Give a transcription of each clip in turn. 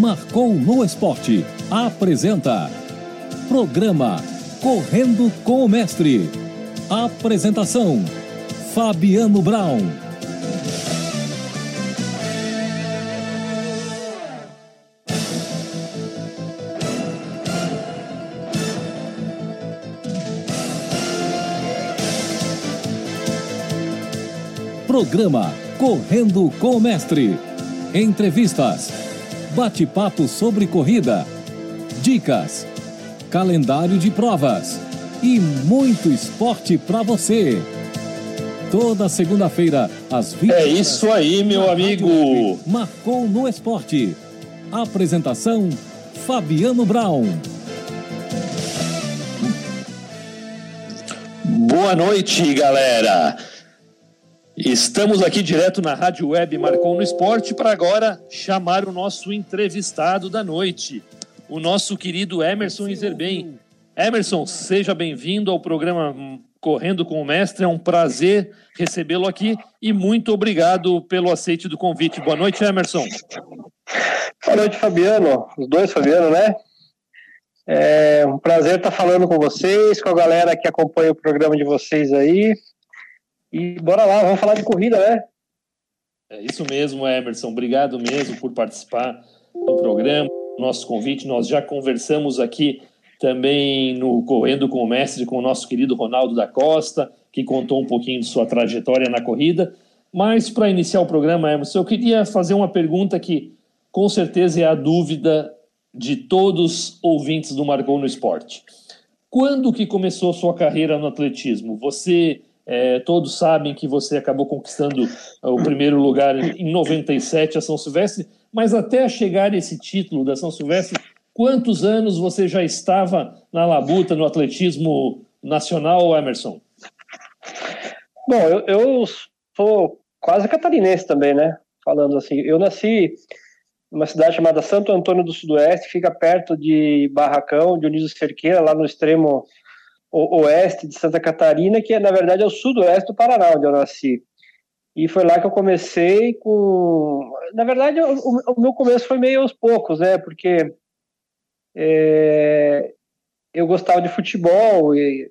Marcou no Esporte. Apresenta. Programa Correndo com o Mestre. Apresentação: Fabiano Brown. Programa Correndo com o Mestre. Entrevistas. Bate-papo sobre corrida. Dicas. Calendário de provas. E muito esporte para você. Toda segunda-feira, às 20 É isso aí, meu amigo. Marcou no Esporte. Apresentação: Fabiano Brown. Boa noite, galera. Estamos aqui direto na Rádio Web Marcou no Esporte para agora chamar o nosso entrevistado da noite, o nosso querido Emerson Iserben. Emerson, seja bem-vindo ao programa Correndo com o Mestre. É um prazer recebê-lo aqui e muito obrigado pelo aceite do convite. Boa noite, Emerson. Boa noite, Fabiano. Os dois, Fabiano, né? É um prazer estar falando com vocês, com a galera que acompanha o programa de vocês aí. E bora lá, vamos falar de corrida, né? É isso mesmo, Emerson. Obrigado mesmo por participar do programa, nosso convite. Nós já conversamos aqui também no Correndo com o Mestre com o nosso querido Ronaldo da Costa, que contou um pouquinho de sua trajetória na corrida. Mas para iniciar o programa, Emerson, eu queria fazer uma pergunta que com certeza é a dúvida de todos os ouvintes do Marcou no Esporte. Quando que começou sua carreira no atletismo? Você é, todos sabem que você acabou conquistando o primeiro lugar em 97 a São Silvestre, mas até chegar esse título da São Silvestre, quantos anos você já estava na labuta no atletismo nacional, Emerson? Bom, eu, eu sou quase catarinense também, né? Falando assim, eu nasci numa cidade chamada Santo Antônio do Sudoeste, fica perto de Barracão, de Unido Cerqueira, lá no extremo oeste de Santa Catarina, que na verdade é o sudoeste do Paraná, onde eu nasci. E foi lá que eu comecei com. Na verdade, o, o meu começo foi meio aos poucos, né? Porque é, eu gostava de futebol e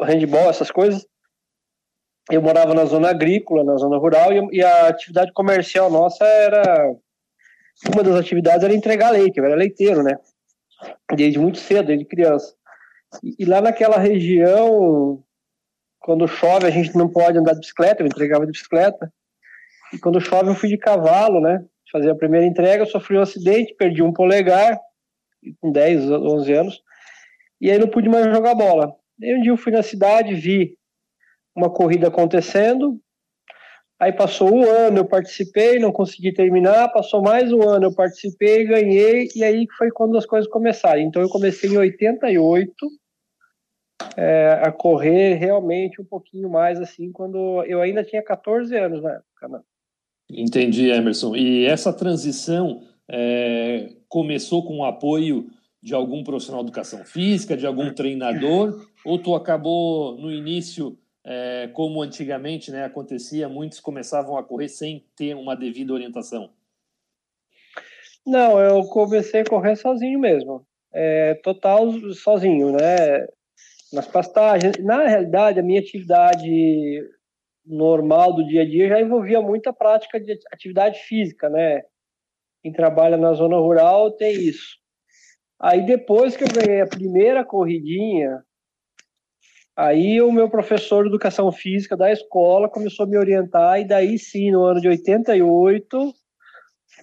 handball, essas coisas. Eu morava na zona agrícola, na zona rural, e, e a atividade comercial nossa era. Uma das atividades era entregar leite, eu era leiteiro, né? Desde muito cedo, desde criança. E, lá naquela região, quando chove, a gente não pode andar de bicicleta, eu entregava de bicicleta. E quando chove, eu fui de cavalo, né? Fazer a primeira entrega, eu sofri um acidente, perdi um polegar, com 10, 11 anos, e aí não pude mais jogar bola. Aí um dia eu fui na cidade, vi uma corrida acontecendo, aí passou um ano, eu participei, não consegui terminar, passou mais um ano, eu participei, ganhei, e aí foi quando as coisas começaram. Então eu comecei em 88, é, a correr realmente um pouquinho mais assim quando eu ainda tinha 14 anos na época. Né? Entendi, Emerson. E essa transição é, começou com o apoio de algum profissional de educação física, de algum treinador, ou tu acabou no início, é, como antigamente né, acontecia, muitos começavam a correr sem ter uma devida orientação? Não, eu comecei a correr sozinho mesmo. É, total sozinho, né? Nas pastagens. Na realidade, a minha atividade normal do dia a dia já envolvia muita prática de atividade física, né? Quem trabalha na zona rural tem isso. Aí depois que eu ganhei a primeira corridinha, aí o meu professor de educação física da escola começou a me orientar e daí sim, no ano de 88,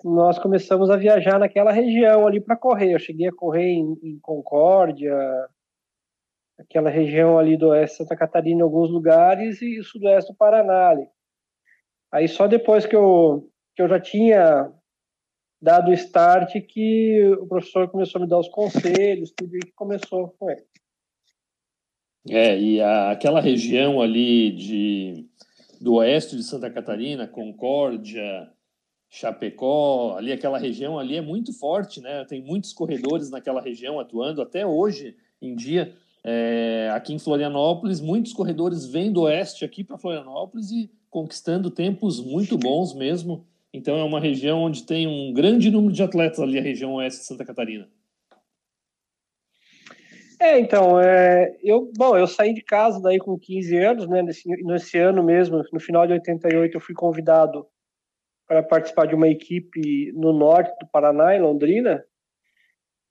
nós começamos a viajar naquela região ali para correr. Eu cheguei a correr em, em Concórdia, aquela região ali do oeste de Santa Catarina em alguns lugares e sudoeste do Paraná ali. Aí só depois que eu, que eu já tinha dado o start que o professor começou a me dar os conselhos, tudo e que começou com ele. É, e a, aquela região ali de, do oeste de Santa Catarina, Concórdia, Chapecó, ali aquela região ali é muito forte, né? Tem muitos corredores naquela região atuando até hoje em dia. É, aqui em Florianópolis, muitos corredores vêm do oeste aqui para Florianópolis e conquistando tempos muito bons mesmo. Então é uma região onde tem um grande número de atletas ali, a região oeste de Santa Catarina. É, então, é, eu, bom, eu saí de casa daí com 15 anos, né, nesse, nesse ano mesmo, no final de 88 eu fui convidado para participar de uma equipe no norte do Paraná, em Londrina,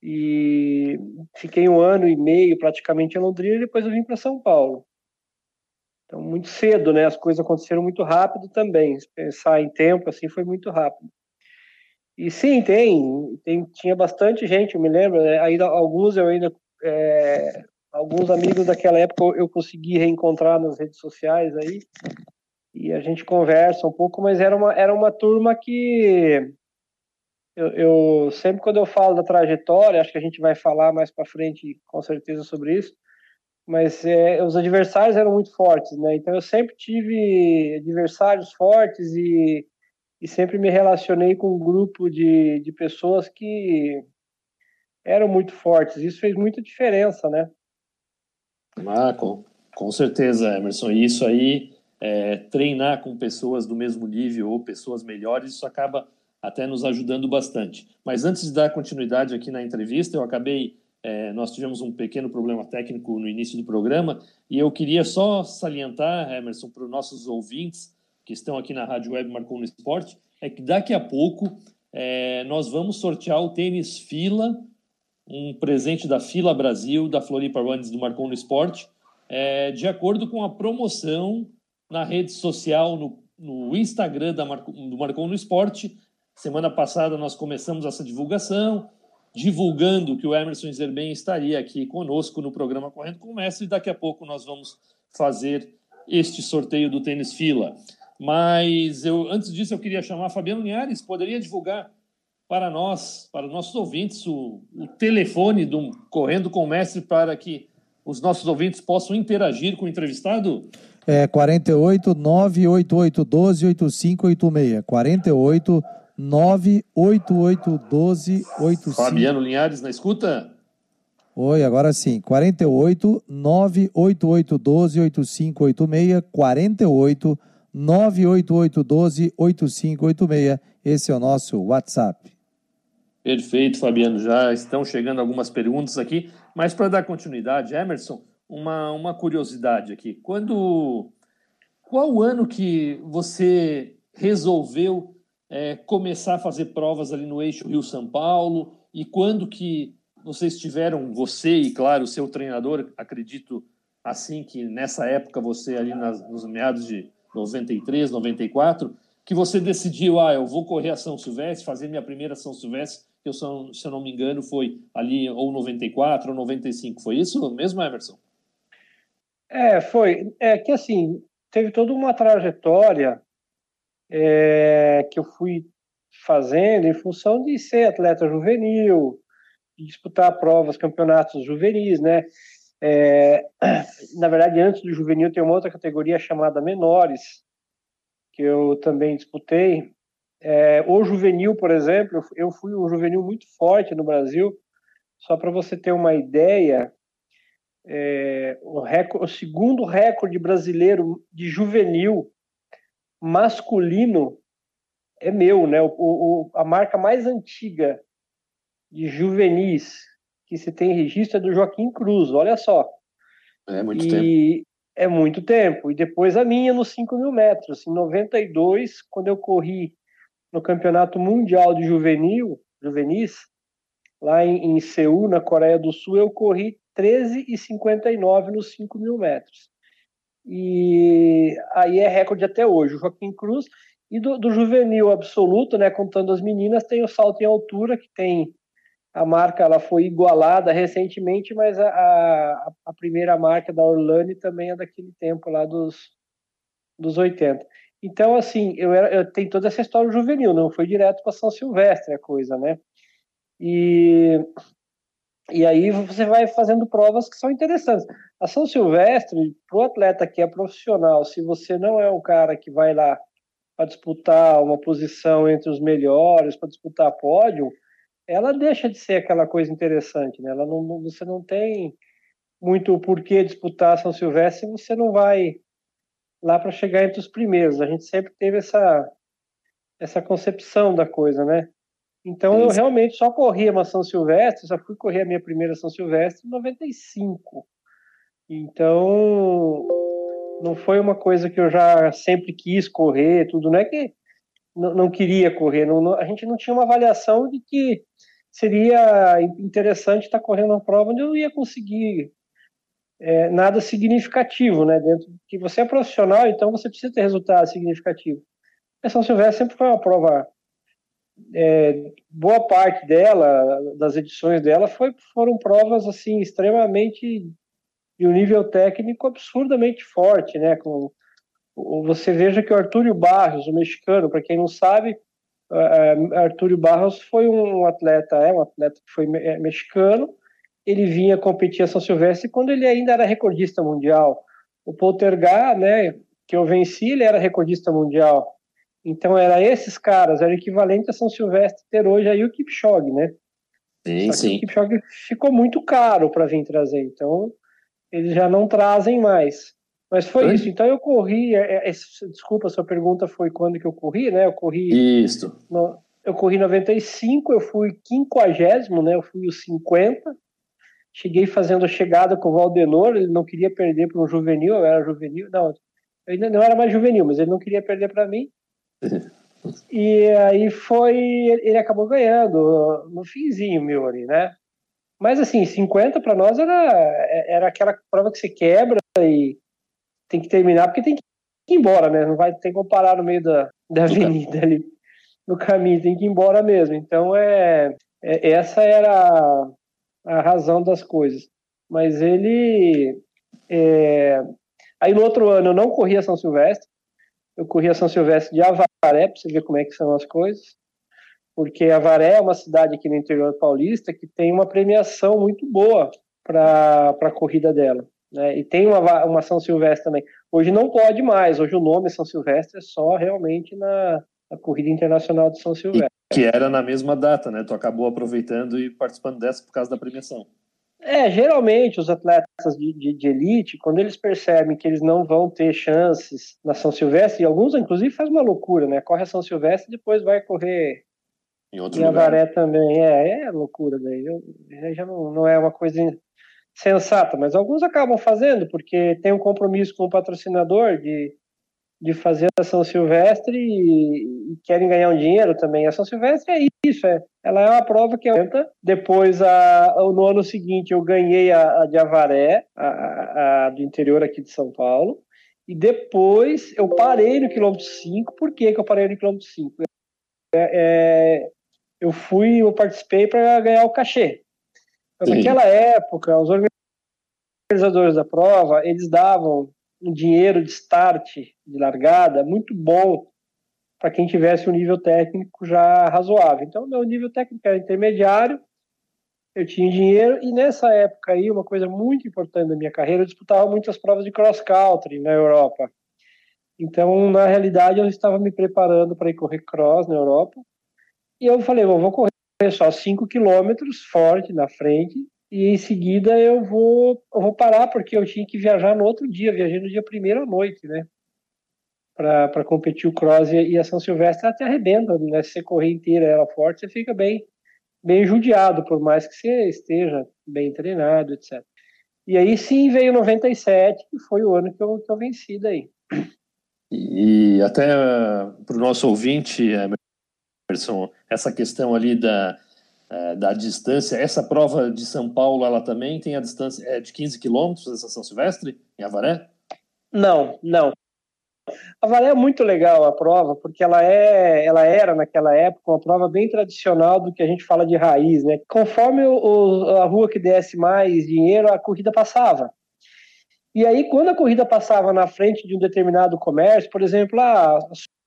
e fiquei um ano e meio praticamente em Londrina e depois eu vim para São Paulo. Então, muito cedo, né, as coisas aconteceram muito rápido também, se pensar em tempo, assim, foi muito rápido. E sim, tem, tem tinha bastante gente, eu me lembro, né, ainda, alguns eu ainda é, alguns amigos daquela época eu consegui reencontrar nas redes sociais aí e a gente conversa um pouco, mas era uma, era uma turma que eu, eu sempre quando eu falo da trajetória, acho que a gente vai falar mais para frente com certeza sobre isso, mas é, os adversários eram muito fortes, né? Então eu sempre tive adversários fortes e, e sempre me relacionei com um grupo de, de pessoas que eram muito fortes. Isso fez muita diferença, né? Ah, com, certeza, Emerson. E isso aí, é, treinar com pessoas do mesmo nível ou pessoas melhores, isso acaba até nos ajudando bastante. Mas antes de dar continuidade aqui na entrevista, eu acabei. É, nós tivemos um pequeno problema técnico no início do programa e eu queria só salientar, Emerson, para os nossos ouvintes que estão aqui na Rádio Web Marcou no Esporte, é que daqui a pouco é, nós vamos sortear o tênis fila um presente da Fila Brasil, da Floripa Runs do Marcon no Esporte, é, de acordo com a promoção na rede social, no, no Instagram da Marco, do Marcon no Esporte. Semana passada nós começamos essa divulgação, divulgando que o Emerson Zerben estaria aqui conosco no programa Correndo com o Mestre, e daqui a pouco nós vamos fazer este sorteio do tênis fila. Mas eu, antes disso, eu queria chamar Fabiano Linhares, poderia divulgar para nós, para nossos ouvintes, o, o telefone do Correndo com o Mestre para que os nossos ouvintes possam interagir com o entrevistado? É 48 988 12 8586. 48 988 12 8586. Fabiano Linhares na escuta? Oi, agora sim. 48 988 12 8586. 48 988 12 8586. Esse é o nosso WhatsApp. Perfeito, Fabiano. Já estão chegando algumas perguntas aqui, mas para dar continuidade, Emerson, uma, uma curiosidade aqui. Quando. Qual o ano que você resolveu é, começar a fazer provas ali no eixo Rio-São Paulo? E quando que vocês tiveram, você e, claro, o seu treinador, acredito assim que nessa época você ali nas, nos meados de 93, 94, que você decidiu, ah, eu vou correr a São Silvestre, fazer minha primeira São Silvestre que eu, se eu não me engano, foi ali ou 94 ou 95. Foi isso mesmo, Emerson? É, foi. É que assim, teve toda uma trajetória é, que eu fui fazendo em função de ser atleta juvenil, disputar provas, campeonatos juvenis, né? É, na verdade, antes do juvenil tem uma outra categoria chamada menores, que eu também disputei, é, o juvenil, por exemplo, eu fui um juvenil muito forte no Brasil. Só para você ter uma ideia, é, o, recorde, o segundo recorde brasileiro de juvenil masculino é meu, né? O, o, a marca mais antiga de juvenis que se tem registro é do Joaquim Cruz, olha só. É muito e tempo. É muito tempo. E depois a minha nos 5 mil metros. Em 92, quando eu corri no Campeonato Mundial de Juvenil, Juvenis, lá em, em Seul, na Coreia do Sul, eu corri 13,59 nos 5 mil metros. E aí é recorde até hoje. O Joaquim Cruz e do, do, juvenil absoluto, né, contando as meninas, tem o salto em altura, que tem a marca, ela foi igualada recentemente, mas a, a, a primeira marca da Orlane também é daquele tempo lá dos, dos 80. Então, assim, eu, era, eu tenho toda essa história juvenil, não foi direto para São Silvestre a coisa, né? E, e aí você vai fazendo provas que são interessantes. A São Silvestre, para o atleta que é profissional, se você não é um cara que vai lá para disputar uma posição entre os melhores, para disputar pódio, ela deixa de ser aquela coisa interessante, né? Ela não, você não tem muito porquê disputar São Silvestre se você não vai lá para chegar entre os primeiros. A gente sempre teve essa essa concepção da coisa, né? Então eu realmente só corri uma São Silvestre, só fui correr a minha primeira São Silvestre em 95. Então não foi uma coisa que eu já sempre quis correr, tudo, não é que não, não queria correr, não, não, a gente não tinha uma avaliação de que seria interessante estar correndo uma prova onde eu ia conseguir é, nada significativo, né? Dentro que você é profissional, então você precisa ter resultado significativo. A São Silvestre sempre foi uma prova é, boa parte dela, das edições dela, foi, foram provas assim extremamente de um nível técnico absurdamente forte, né? Com, você veja que o Artúrio Barros, o mexicano, para quem não sabe, uh, Artúrio Barros foi um atleta, é um atleta que foi é, mexicano. Ele vinha competir a São Silvestre quando ele ainda era recordista mundial. O Poltergar, né, que eu venci, ele era recordista mundial. Então era esses caras, era equivalente a São Silvestre ter hoje aí o Kipchoge, né? Sim, sim. O Kipchoge ficou muito caro para vir trazer, então eles já não trazem mais. Mas foi Oi? isso. Então eu corri. É, é, desculpa, sua pergunta foi quando que eu corri, né? Eu corri. Isso. No, eu corri 95, eu fui quinquagésimo, né? Eu fui os 50. Cheguei fazendo a chegada com o Valdenor, ele não queria perder para um juvenil, eu era juvenil. Não, eu ainda não era mais juvenil, mas ele não queria perder para mim. E aí foi. Ele acabou ganhando no finzinho meu ali, né? Mas assim, 50 para nós era, era aquela prova que você quebra e tem que terminar, porque tem que ir embora, né? Não vai ter como parar no meio da, da avenida ali, no caminho, tem que ir embora mesmo. Então, é, é essa era a, a, razão das coisas. Mas ele. É, aí no outro ano eu não corria São Silvestre, eu corria São Silvestre de Avaré, para você ver como é que são as coisas porque Avaré é uma cidade aqui no interior paulista que tem uma premiação muito boa para a corrida dela. Né? E tem uma, uma São Silvestre também. Hoje não pode mais, hoje o nome São Silvestre é só realmente na, na Corrida Internacional de São Silvestre. E que era na mesma data, né? Tu acabou aproveitando e participando dessa por causa da premiação. É, geralmente os atletas de, de, de, elite, quando eles percebem que eles não vão ter chances na São Silvestre, e alguns inclusive faz uma loucura, né? Corre a São Silvestre e depois vai correr em outro e lugar. Avaré também, é, é loucura daí. Eu, já não, não é uma coisa sensata, mas alguns acabam fazendo porque tem um compromisso com o patrocinador de, de fazer a São Silvestre e, querem ganhar um dinheiro também. A São Silvestre é isso, é, ela é uma prova que aumenta. Depois, a, no ano seguinte, eu ganhei a, a de Avaré, a, a, do interior aqui de São Paulo. E depois eu parei no quilômetro 5. Por que, que eu parei no quilômetro 5? É, é, eu fui, eu participei para ganhar o cachê. Então, naquela época, os organizadores da prova, eles davam um dinheiro de start, de largada, muito bom para quem tivesse um nível técnico já razoável. Então, meu nível técnico era intermediário, eu tinha dinheiro, e nessa época aí, uma coisa muito importante da minha carreira, eu disputava muitas provas de cross-country na Europa. Então, na realidade, eu estava me preparando para ir correr cross na Europa, e eu falei, bom, vou correr só 5 quilômetros forte na frente e em seguida eu vou, eu vou parar porque eu tinha que viajar no outro dia, viajei no dia primeiro à noite, né? Para competir o cross e a São Silvestre até arrebenta, né? Se você correr inteira ela forte, você fica bem, bem judiado, por mais que você esteja bem treinado, etc. E aí sim veio 97, que foi o ano que eu, que eu venci daí. E até para o nosso ouvinte, Emerson, essa questão ali da, é, da distância, essa prova de São Paulo, ela também tem a distância é de 15 quilômetros, essa São Silvestre, em Avaré? Não, não. Avaré é muito legal a prova, porque ela é, ela era naquela época uma prova bem tradicional do que a gente fala de raiz, né? Conforme o, a rua que desse mais dinheiro, a corrida passava. E aí, quando a corrida passava na frente de um determinado comércio, por exemplo, ah,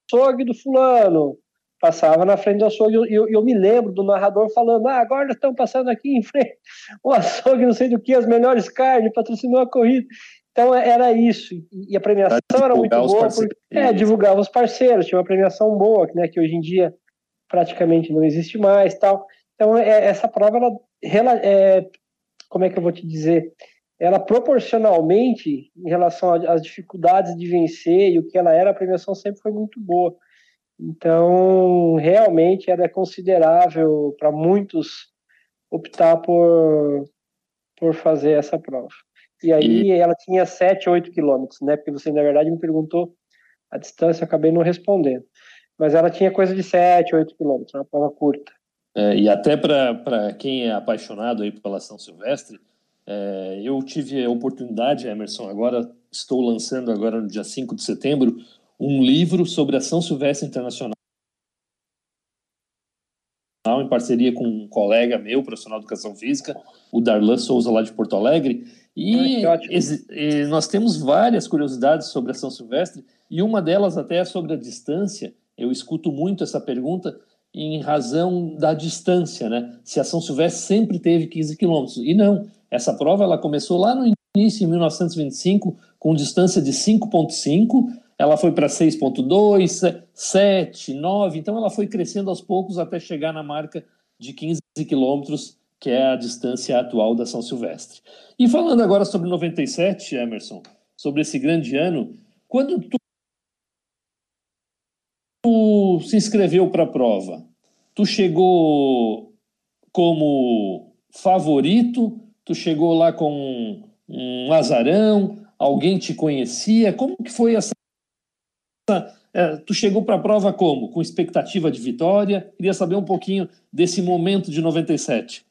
açougue do fulano, passava na frente do açougue e eu, eu, me lembro do narrador falando: ah, agora estão passando aqui em frente o açougue, não sei do que, as melhores carnes, patrocinou a corrida. Então é, era isso. E a premiação era muito boa, porque é, divulgava os parceiros, tinha uma premiação boa, né, que hoje em dia praticamente não existe mais tal. Então é, essa prova, ela, é, como é que eu vou te dizer? Ela proporcionalmente, em relação às dificuldades de vencer e o que ela era, a premiação sempre foi muito boa. Então, realmente era considerável para muitos optar por, por fazer essa prova. E aí e... ela tinha 7, 8 quilômetros, né? Porque você, na verdade, me perguntou a distância, eu acabei não respondendo. Mas ela tinha coisa de 7, 8 quilômetros, uma prova curta. É, e até para quem é apaixonado aí pela São Silvestre, é, eu tive a oportunidade, Emerson, agora estou lançando agora no dia 5 de setembro, um livro sobre a São Silvestre Internacional em parceria com um colega meu, profissional de educação física, o Darlan Souza, lá de Porto Alegre. E, e nós temos várias curiosidades sobre a São Silvestre, e uma delas até é sobre a distância. Eu escuto muito essa pergunta em razão da distância, né? Se a São Silvestre sempre teve 15 quilômetros. E não, essa prova ela começou lá no início, em 1925, com distância de 5,5, ela foi para 6,2, 7, 9, então ela foi crescendo aos poucos até chegar na marca de 15 quilômetros, que é a distância atual da São Silvestre. E falando agora sobre 97, Emerson, sobre esse grande ano, quando tu, tu se inscreveu para a prova, tu chegou como favorito, tu chegou lá com um azarão, alguém te conhecia, como que foi essa é, tu chegou para a prova como? Com expectativa de vitória? Queria saber um pouquinho desse momento de 97.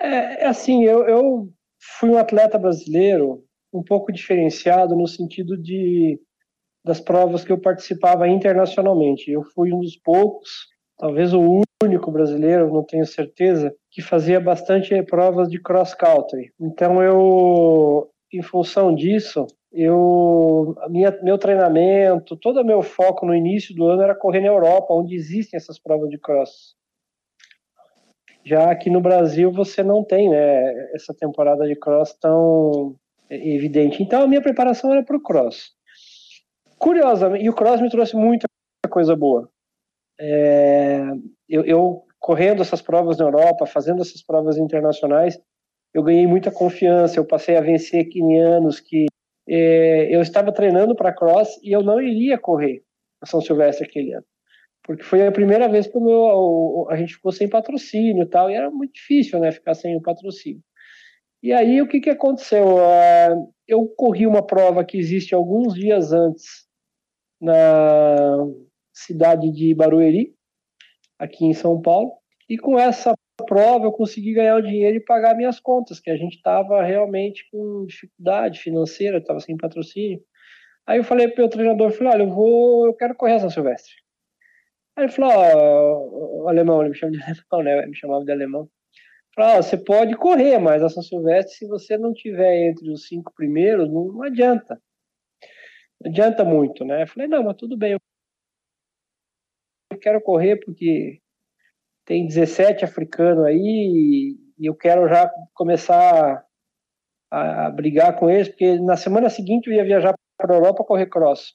É, é assim, eu, eu fui um atleta brasileiro um pouco diferenciado no sentido de das provas que eu participava internacionalmente. Eu fui um dos poucos, talvez o único brasileiro, não tenho certeza, que fazia bastante provas de cross country. Então eu, em função disso, eu minha, meu treinamento, todo o meu foco no início do ano era correr na Europa, onde existem essas provas de cross. Já aqui no Brasil você não tem né, essa temporada de cross tão evidente. Então a minha preparação era para o cross. Curiosamente, e o cross me trouxe muita coisa boa. É, eu, eu correndo essas provas na Europa, fazendo essas provas internacionais, eu ganhei muita confiança. Eu passei a vencer quenianos que eu estava treinando para cross e eu não iria correr a São Silvestre aquele ano. Porque foi a primeira vez que o meu, a gente ficou sem patrocínio e tal, e era muito difícil né, ficar sem o patrocínio. E aí o que, que aconteceu? Uh, eu corri uma prova que existe alguns dias antes na cidade de Barueri, aqui em São Paulo, e com essa prova eu consegui ganhar o dinheiro e pagar minhas contas, que a gente estava realmente com dificuldade financeira, estava sem patrocínio. Aí eu falei para o treinador, falei, olha, eu vou, eu quero correr São Silvestre. Aí ele falou, ó, alemão, ele me chama de alemão, né? Ele me chamava de alemão. Falou, você pode correr, mas a São Silvestre, se você não tiver entre os cinco primeiros, não, não adianta. Não adianta muito, né? Eu falei, não, mas tudo bem. Eu quero correr porque tem 17 africanos aí e eu quero já começar a, a brigar com eles, porque na semana seguinte eu ia viajar para a Europa correr cross.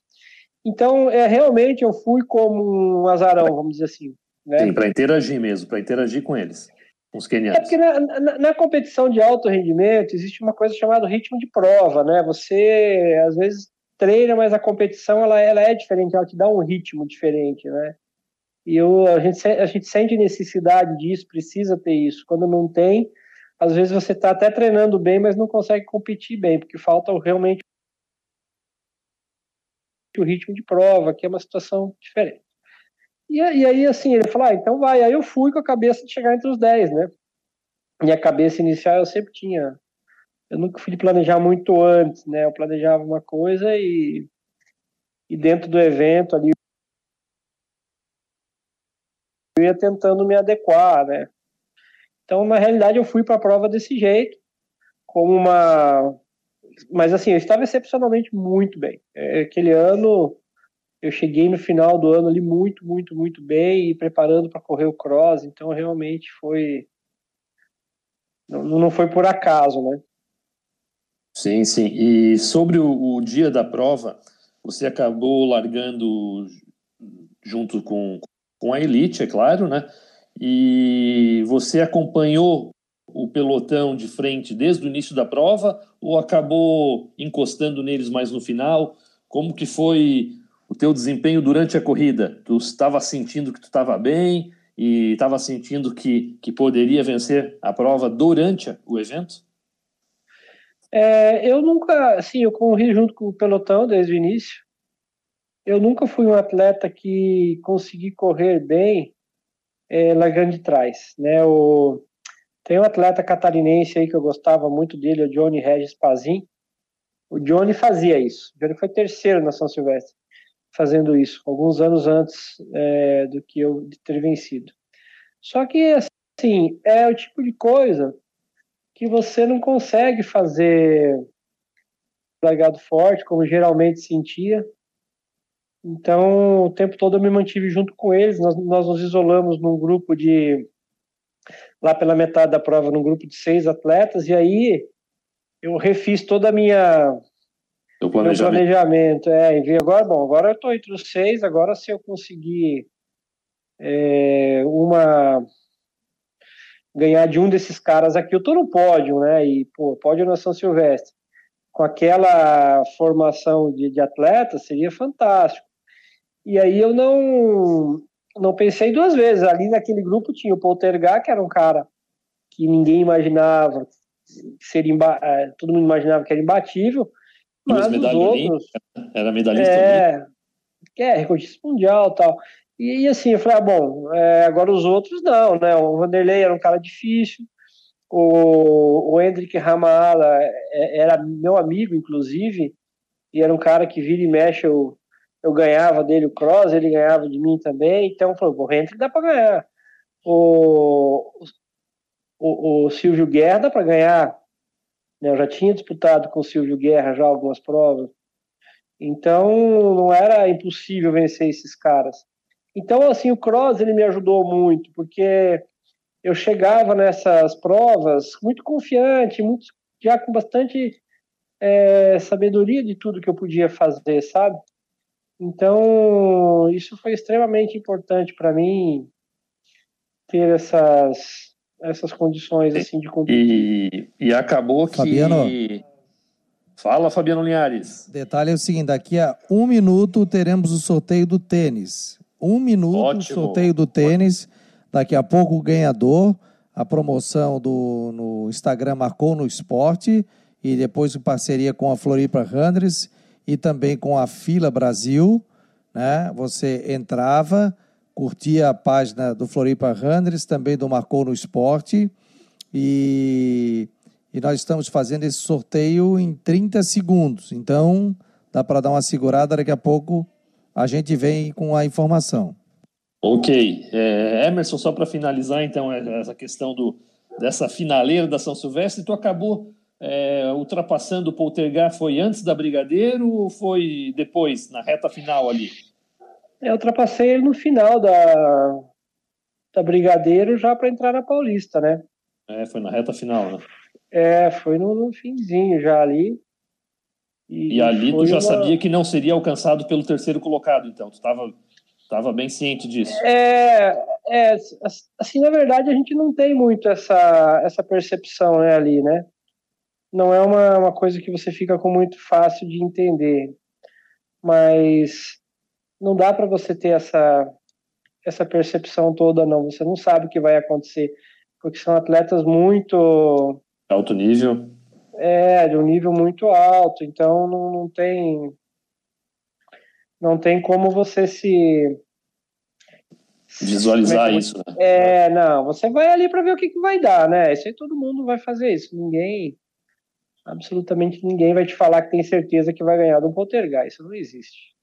Então, é realmente eu fui como um azarão, vamos dizer assim. Né? Sim, para interagir mesmo, para interagir com eles, com os quenianos. É porque na, na, na, competição de alto rendimento existe uma coisa chamada ritmo de prova, né? Você às vezes treina, mas a competição ela, ela é diferente, ela te dá um ritmo diferente, né? E eu, a, gente, a gente sente necessidade disso, precisa ter isso. Quando não tem, às vezes você está até treinando bem, mas não consegue competir bem, porque falta realmente o ritmo de prova, que é uma situação diferente. E, e aí, assim, ele falou, ah, então vai. Aí eu fui com a cabeça de chegar entre os 10, né? Minha cabeça inicial eu sempre tinha. Eu nunca fui planejar muito antes, né? Eu planejava uma coisa e, e dentro do evento ali eu ia tentando me adequar, né? Então, na realidade, eu fui para a prova desse jeito, como uma. Mas, assim, eu estava excepcionalmente muito bem. É, aquele ano, eu cheguei no final do ano ali muito, muito, muito bem e preparando para correr o cross, então realmente foi. Não, não foi por acaso, né? Sim, sim. E sobre o, o dia da prova, você acabou largando junto com, com a elite, é claro, né? E você acompanhou o pelotão de frente desde o início da prova ou acabou encostando neles mais no final? Como que foi o teu desempenho durante a corrida? Tu estava sentindo que tu estava bem e estava sentindo que, que poderia vencer a prova durante o evento? É, eu nunca, assim, eu corri junto com o pelotão desde o início. Eu nunca fui um atleta que consegui correr bem é, largando de trás, né? O, tem um atleta catarinense aí que eu gostava muito dele, o Johnny Regis Pazin. O Johnny fazia isso. O Johnny foi terceiro na São Silvestre fazendo isso, alguns anos antes é, do que eu ter vencido. Só que, assim, é o tipo de coisa que você não consegue fazer largado forte, como geralmente sentia. Então, o tempo todo eu me mantive junto com eles. Nós, nós nos isolamos num grupo de. Lá pela metade da prova, num grupo de seis atletas, e aí eu refiz toda a minha do planejamento. Meu planejamento, é, e agora, bom, agora eu estou entre os seis, agora se eu conseguir é, uma ganhar de um desses caras aqui, eu estou no pódio, né, e, pô, pódio na São Silvestre, com aquela formação de, de atleta, seria fantástico. E aí eu não, não pensei duas vezes, ali naquele grupo tinha o Poltergar, que era um cara que ninguém imaginava, seria, é, todo mundo imaginava que era imbatível, mas os outros. Era medalhista. É, é recordista mundial tal. E, e assim, eu falei, ah, bom, é, agora os outros não, né? O Vanderlei era um cara difícil, o, o Hendrick Ramala é, era meu amigo, inclusive, e era um cara que vira e mexe, eu, eu ganhava dele o cross, ele ganhava de mim também, então falei, o Hendrick dá para ganhar. O, o, o Silvio Guerra dá para ganhar. Né? Eu já tinha disputado com o Silvio Guerra já algumas provas. Então, não era impossível vencer esses caras. Então, assim, o cross ele me ajudou muito, porque eu chegava nessas provas muito confiante, muito, já com bastante é, sabedoria de tudo que eu podia fazer, sabe? Então, isso foi extremamente importante para mim ter essas essas condições assim de competir. E, e acabou que. Fabiano. Fala, Fabiano Linhares. Detalhe é o seguinte: daqui a um minuto teremos o sorteio do tênis. Um minuto, Ótimo. sorteio do tênis. Daqui a pouco o ganhador. A promoção do, no Instagram marcou no esporte. E depois em parceria com a Floripa Hundreds e também com a Fila Brasil. Né? Você entrava curtia a página do Floripa Runners, também do Marcou no Esporte. E, e nós estamos fazendo esse sorteio em 30 segundos. Então, dá para dar uma segurada, daqui a pouco a gente vem com a informação. Ok. É, Emerson, só para finalizar, então, é, essa questão do, dessa finaleira da São Silvestre, tu acabou é, ultrapassando o Poltergar, foi antes da Brigadeiro ou foi depois, na reta final ali? Eu ultrapassei ele no final da, da Brigadeiro já para entrar na Paulista, né? É, foi na reta final, né? É, foi no, no finzinho já ali. E, e ali tu já uma... sabia que não seria alcançado pelo terceiro colocado, então tu estava tava bem ciente disso. É, é, assim, na verdade a gente não tem muito essa, essa percepção né, ali, né? Não é uma, uma coisa que você fica com muito fácil de entender. Mas não dá para você ter essa essa percepção toda não você não sabe o que vai acontecer porque são atletas muito alto nível é de um nível muito alto então não, não tem não tem como você se visualizar é isso né? é não você vai ali para ver o que, que vai dar né isso aí todo mundo vai fazer isso ninguém absolutamente ninguém vai te falar que tem certeza que vai ganhar do poltergeist isso não existe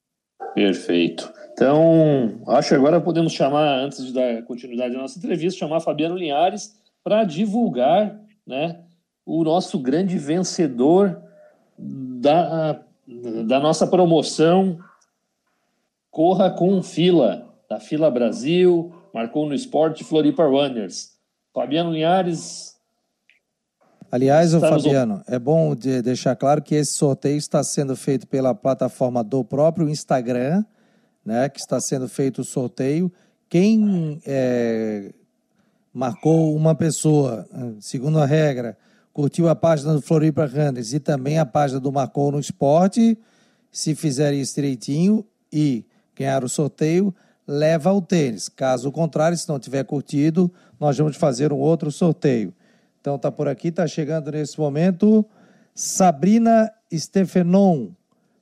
Perfeito. Então, acho que agora podemos chamar, antes de dar continuidade à nossa entrevista, chamar Fabiano Linhares para divulgar né, o nosso grande vencedor da, da nossa promoção Corra com Fila, da Fila Brasil, marcou no esporte Floripa Runners. Fabiano Linhares, Aliás, o Fabiano, é bom de deixar claro que esse sorteio está sendo feito pela plataforma do próprio Instagram, né? Que está sendo feito o sorteio. Quem é, marcou uma pessoa, segundo a regra, curtiu a página do Floripa Runners e também a página do Marcou no Esporte, se fizer isso direitinho, e ganhar o sorteio, leva o tênis. Caso contrário, se não tiver curtido, nós vamos fazer um outro sorteio. Então tá por aqui, tá chegando nesse momento Sabrina Stefenon.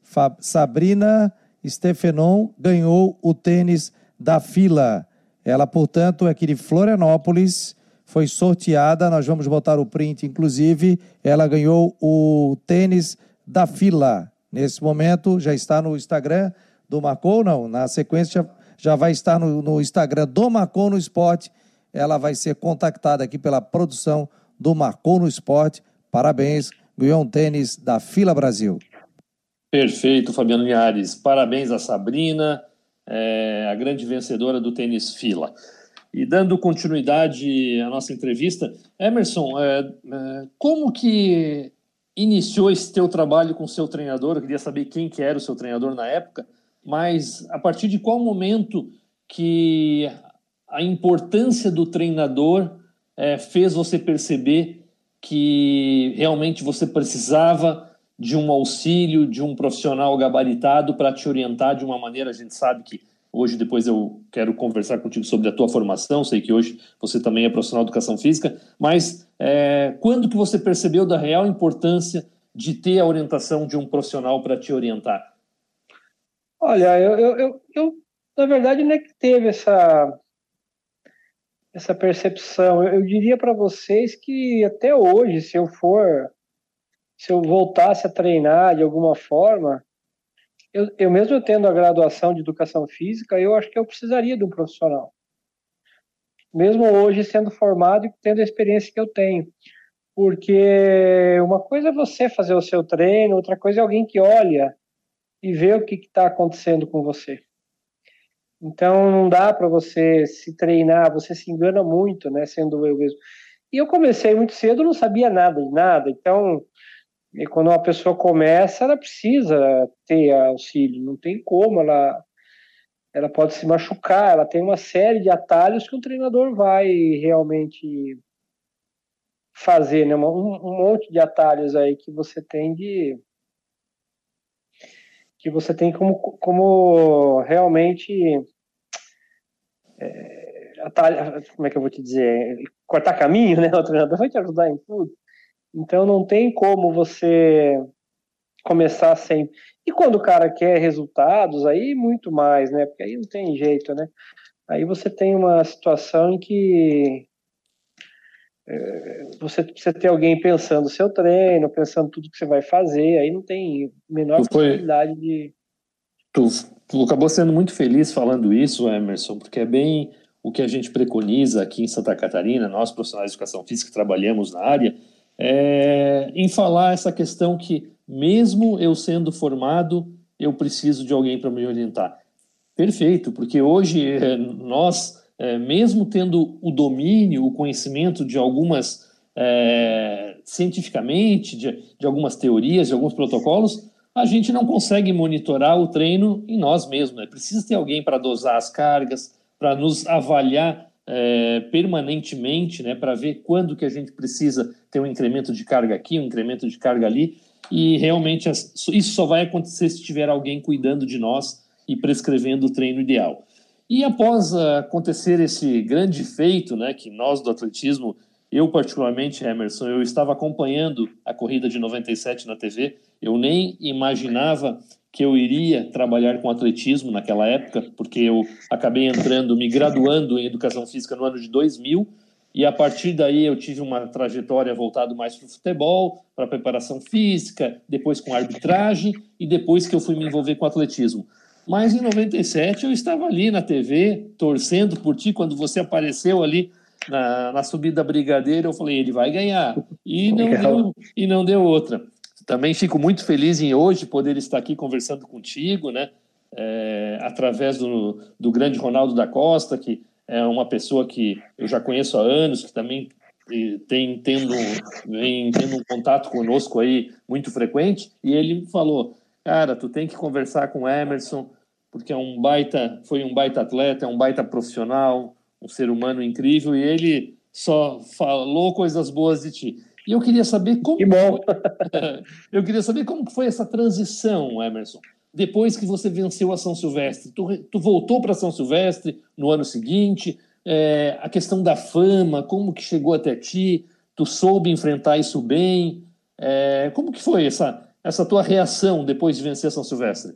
Fa Sabrina Stefenon ganhou o tênis da fila. Ela, portanto, é aqui de Florianópolis, foi sorteada. Nós vamos botar o print, inclusive. Ela ganhou o tênis da fila. Nesse momento, já está no Instagram do Marcou, não? Na sequência, já vai estar no, no Instagram do Marcou no Esporte. Ela vai ser contactada aqui pela produção do Marcou no Esporte. Parabéns, um tênis da Fila Brasil. Perfeito, Fabiano Linhares. Parabéns a Sabrina, é, a grande vencedora do tênis Fila. E dando continuidade à nossa entrevista, Emerson, é, é, como que iniciou esse teu trabalho com o seu treinador? Eu queria saber quem que era o seu treinador na época, mas a partir de qual momento que a importância do treinador é, fez você perceber que realmente você precisava de um auxílio, de um profissional gabaritado para te orientar de uma maneira, a gente sabe que hoje depois eu quero conversar contigo sobre a tua formação, sei que hoje você também é profissional de educação física, mas é, quando que você percebeu da real importância de ter a orientação de um profissional para te orientar? Olha, eu, eu, eu, eu, na verdade não é que teve essa essa percepção. Eu, eu diria para vocês que até hoje, se eu for, se eu voltasse a treinar de alguma forma, eu, eu mesmo tendo a graduação de educação física, eu acho que eu precisaria de um profissional. Mesmo hoje sendo formado e tendo a experiência que eu tenho. Porque uma coisa é você fazer o seu treino, outra coisa é alguém que olha e vê o que está acontecendo com você. Então não dá para você se treinar, você se engana muito, né, sendo eu mesmo. E eu comecei muito cedo, não sabia nada de nada. Então, quando uma pessoa começa, ela precisa ter auxílio, não tem como ela ela pode se machucar, ela tem uma série de atalhos que o treinador vai realmente fazer, né? Um, um monte de atalhos aí que você tem de que você tem como, como realmente é, atalha, como é que eu vou te dizer, cortar caminho, né? O treinador vai te ajudar em tudo. Então não tem como você começar sem. E quando o cara quer resultados, aí muito mais, né? Porque aí não tem jeito, né? Aí você tem uma situação em que você precisa ter alguém pensando o seu treino, pensando tudo que você vai fazer, aí não tem menor tu possibilidade foi... de. Tu, tu acabou sendo muito feliz falando isso, Emerson, porque é bem o que a gente preconiza aqui em Santa Catarina, nós profissionais de educação física que trabalhamos na área, é, em falar essa questão que, mesmo eu sendo formado, eu preciso de alguém para me orientar. Perfeito, porque hoje é, nós é, mesmo tendo o domínio, o conhecimento de algumas, é, cientificamente, de, de algumas teorias, de alguns protocolos, a gente não consegue monitorar o treino em nós mesmos. Né? Precisa ter alguém para dosar as cargas, para nos avaliar é, permanentemente, né, para ver quando que a gente precisa ter um incremento de carga aqui, um incremento de carga ali, e realmente isso só vai acontecer se tiver alguém cuidando de nós e prescrevendo o treino ideal. E após acontecer esse grande feito, né, que nós do atletismo, eu particularmente, Emerson, eu estava acompanhando a corrida de 97 na TV, eu nem imaginava que eu iria trabalhar com atletismo naquela época, porque eu acabei entrando, me graduando em educação física no ano de 2000, e a partir daí eu tive uma trajetória voltada mais para o futebol, para preparação física, depois com arbitragem, e depois que eu fui me envolver com atletismo. Mas em 97 eu estava ali na TV, torcendo por ti, quando você apareceu ali na, na subida brigadeira, eu falei, ele vai ganhar. E não, deu, e não deu outra. Também fico muito feliz em hoje poder estar aqui conversando contigo, né? É, através do, do grande Ronaldo da Costa, que é uma pessoa que eu já conheço há anos, que também tem tendo, vem tendo um contato conosco aí muito frequente, e ele falou, cara, tu tem que conversar com o Emerson, porque é um baita, foi um baita atleta, é um baita profissional, um ser humano incrível, e ele só falou coisas boas de ti. E eu queria saber como. Que bom! Foi, eu queria saber como foi essa transição, Emerson, depois que você venceu a São Silvestre? Tu, tu voltou para São Silvestre no ano seguinte? É, a questão da fama, como que chegou até ti? Tu soube enfrentar isso bem? É, como que foi essa, essa tua reação depois de vencer a São Silvestre?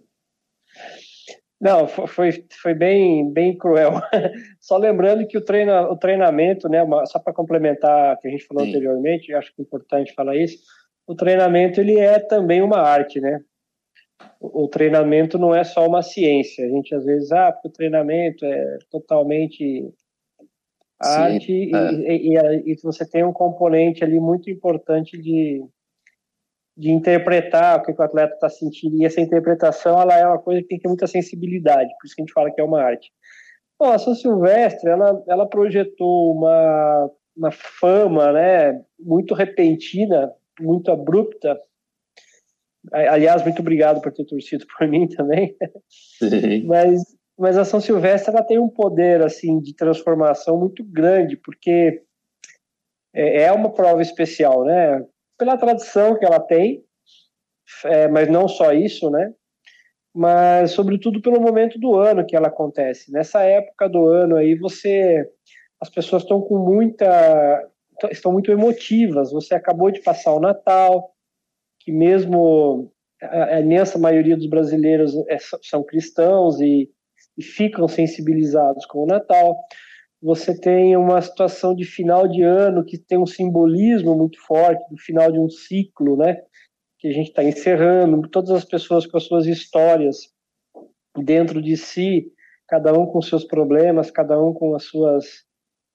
Não, foi, foi bem, bem cruel. Só lembrando que o, treina, o treinamento, né, só para complementar o que a gente falou Sim. anteriormente, acho que é importante falar isso, o treinamento ele é também uma arte, né? O, o treinamento não é só uma ciência. A gente às vezes, ah, porque o treinamento é totalmente arte Sim, é. e, e, e, você tem um componente ali muito importante de, de interpretar o que o atleta está sentindo. E essa interpretação ela é uma coisa que tem que ter muita sensibilidade por isso que a gente fala que é uma arte. Bom, a São Silvestre ela, ela projetou uma, uma fama né muito repentina muito abrupta. Aliás muito obrigado por ter torcido por mim também. Sim. mas mas a São Silvestre ela tem um poder assim de transformação muito grande porque é, é uma prova especial né pela tradição que ela tem, é, mas não só isso, né? Mas sobretudo pelo momento do ano que ela acontece. Nessa época do ano aí você, as pessoas estão com muita, estão muito emotivas. Você acabou de passar o Natal, que mesmo a imensa maioria dos brasileiros é, são cristãos e, e ficam sensibilizados com o Natal você tem uma situação de final de ano que tem um simbolismo muito forte do final de um ciclo, né? Que a gente está encerrando, todas as pessoas com as suas histórias dentro de si, cada um com seus problemas, cada um com as suas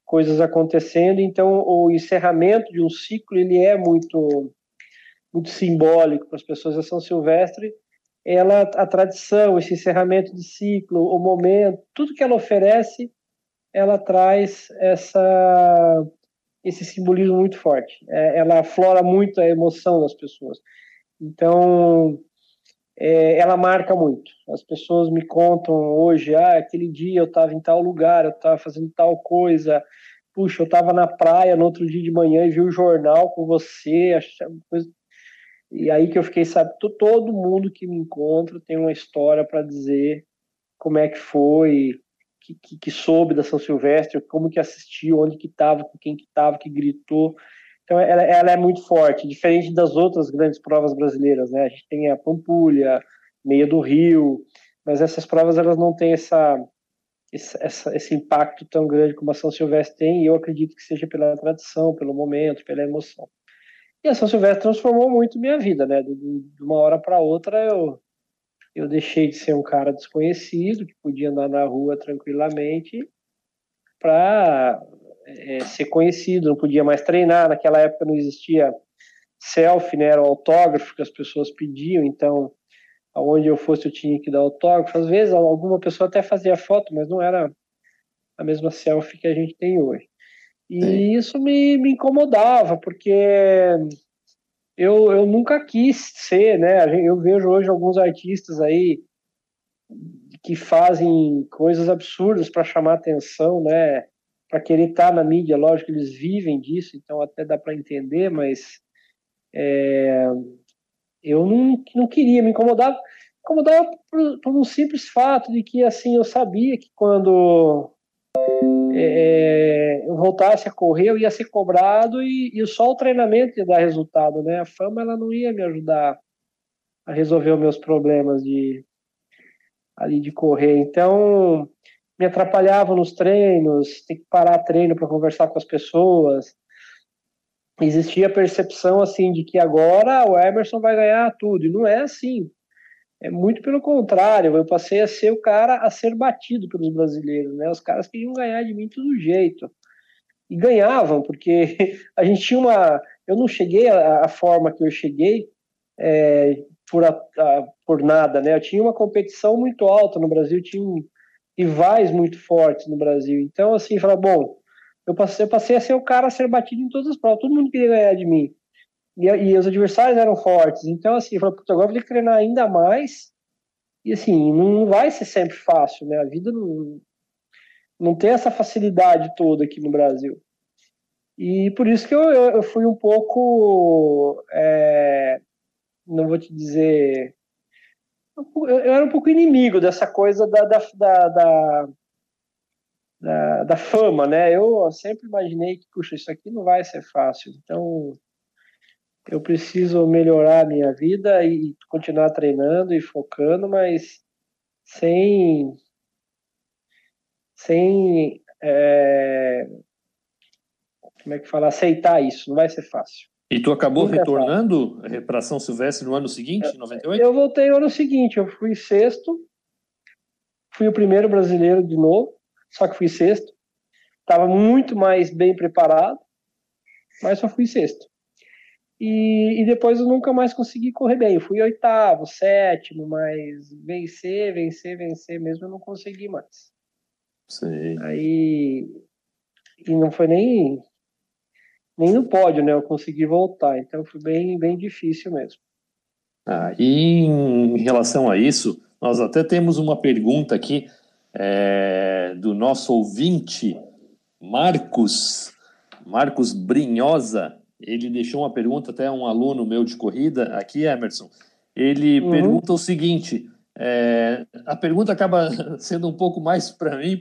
coisas acontecendo. Então, o encerramento de um ciclo ele é muito muito simbólico para as pessoas da São Silvestre. Ela, a tradição, esse encerramento de ciclo, o momento, tudo que ela oferece ela traz essa esse simbolismo muito forte. É, ela aflora muito a emoção das pessoas. Então, é, ela marca muito. As pessoas me contam hoje, ah, aquele dia eu estava em tal lugar, eu estava fazendo tal coisa. Puxa, eu estava na praia no outro dia de manhã e vi o jornal com você, coisa... E aí que eu fiquei, sabe, todo mundo que me encontra tem uma história para dizer como é que foi, que, que, que, soube da São Silvestre, como que assistiu, onde que estava, com quem que estava, que gritou. Então ela, ela, é muito forte, diferente das outras grandes provas brasileiras, né? A gente tem a Pampulha, Meia do Rio, mas essas provas elas não têm essa, essa, esse impacto tão grande como a São Silvestre tem, e eu acredito que seja pela tradição, pelo momento, pela emoção. E a São Silvestre transformou muito minha vida, né? De, de uma hora para outra eu eu deixei de ser um cara desconhecido, que podia andar na rua tranquilamente, para é, ser conhecido, não podia mais treinar. Naquela época não existia selfie, né? era o autógrafo que as pessoas pediam, então aonde eu fosse eu tinha que dar autógrafo. Às vezes alguma pessoa até fazia foto, mas não era a mesma selfie que a gente tem hoje. E Sim. isso me, me incomodava, porque eu, eu nunca quis ser, né? Eu vejo hoje alguns artistas aí que fazem coisas absurdas para chamar atenção, né? Para querer estar na mídia, lógico eles vivem disso, então até dá para entender, mas é, eu não, não queria, me incomodava, incomodava por, por um simples fato de que assim eu sabia que quando é, eu voltasse a correr, eu ia ser cobrado e, e, só o treinamento ia dar resultado, né? A fama ela não ia me ajudar a resolver os meus problemas de ali de correr. Então me atrapalhava nos treinos, tem que parar treino para conversar com as pessoas. Existia a percepção assim de que agora o Emerson vai ganhar tudo e não é assim. É muito pelo contrário, eu passei a ser o cara a ser batido pelos brasileiros, né? Os caras queriam ganhar de mim todo jeito. E ganhavam, porque a gente tinha uma. Eu não cheguei à, forma que eu cheguei é, por, a, a, por nada, né? Eu tinha uma competição muito alta no Brasil, tinha rivais muito fortes no Brasil. Então, assim, falar, bom, eu passei, eu passei a ser o cara a ser batido em todas as provas, todo mundo queria ganhar de mim e, e os adversários eram fortes. Então, assim, eu falei, agora vou ter que treinar ainda mais. E, assim, não vai ser sempre fácil, né? A vida não, não tem essa facilidade toda aqui no Brasil. E por isso que eu, eu, eu fui um pouco. É, não vou te dizer. eu, eu era um pouco inimigo dessa coisa da, da, da, da, da fama, né? Eu sempre imaginei que, puxa, isso aqui não vai ser fácil. Então, eu preciso melhorar a minha vida e continuar treinando e focando, mas sem sem é, como é que fala aceitar isso não vai ser fácil e tu acabou Nunca retornando para São Silvestre no ano seguinte, em 98? Eu voltei no ano seguinte, eu fui sexto, fui o primeiro brasileiro de novo, só que fui sexto. Estava muito mais bem preparado, mas só fui sexto. E, e, depois eu nunca mais consegui correr bem. Eu fui oitavo, sétimo, mas vencer, vencer, vencer mesmo eu não consegui mais. Sim. Aí. E não foi nem nem no pódio, né? Eu consegui voltar, então foi bem, bem difícil mesmo. Ah, e em relação a isso, nós até temos uma pergunta aqui é, do nosso ouvinte, Marcos, Marcos Brinhosa. Ele deixou uma pergunta, até um aluno meu de corrida aqui, Emerson. Ele uhum. pergunta o seguinte: é, a pergunta acaba sendo um pouco mais para mim,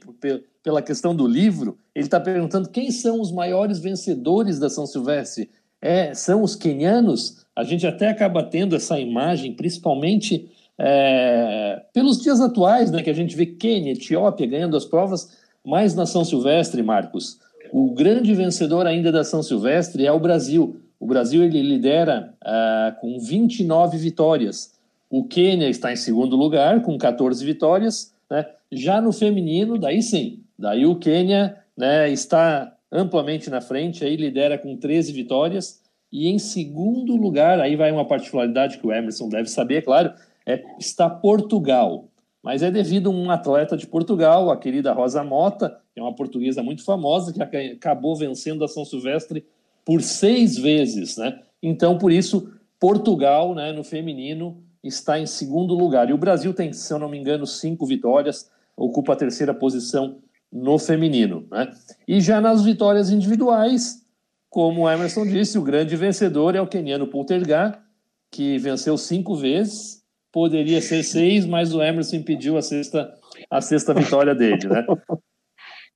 pela questão do livro. Ele está perguntando quem são os maiores vencedores da São Silvestre. É, são os quenianos? A gente até acaba tendo essa imagem, principalmente é, pelos dias atuais, né, que a gente vê Quênia, Etiópia ganhando as provas, mas na São Silvestre, Marcos, o grande vencedor ainda da São Silvestre é o Brasil. O Brasil ele lidera ah, com 29 vitórias. O Quênia está em segundo lugar, com 14 vitórias. Né? Já no feminino, daí sim, daí o Quênia né, está amplamente na frente, aí lidera com 13 vitórias. E em segundo lugar, aí vai uma particularidade que o Emerson deve saber, é claro, é, está Portugal. Mas é devido a um atleta de Portugal, a querida Rosa Mota, que é uma portuguesa muito famosa, que acabou vencendo a São Silvestre por seis vezes. Né? Então, por isso, Portugal, né, no feminino, está em segundo lugar. E o Brasil tem, se eu não me engano, cinco vitórias, ocupa a terceira posição no feminino. Né? E já nas vitórias individuais, como o Emerson disse, o grande vencedor é o keniano Poltergar, que venceu cinco vezes, poderia ser seis, mas o Emerson impediu a sexta, a sexta vitória dele. Né?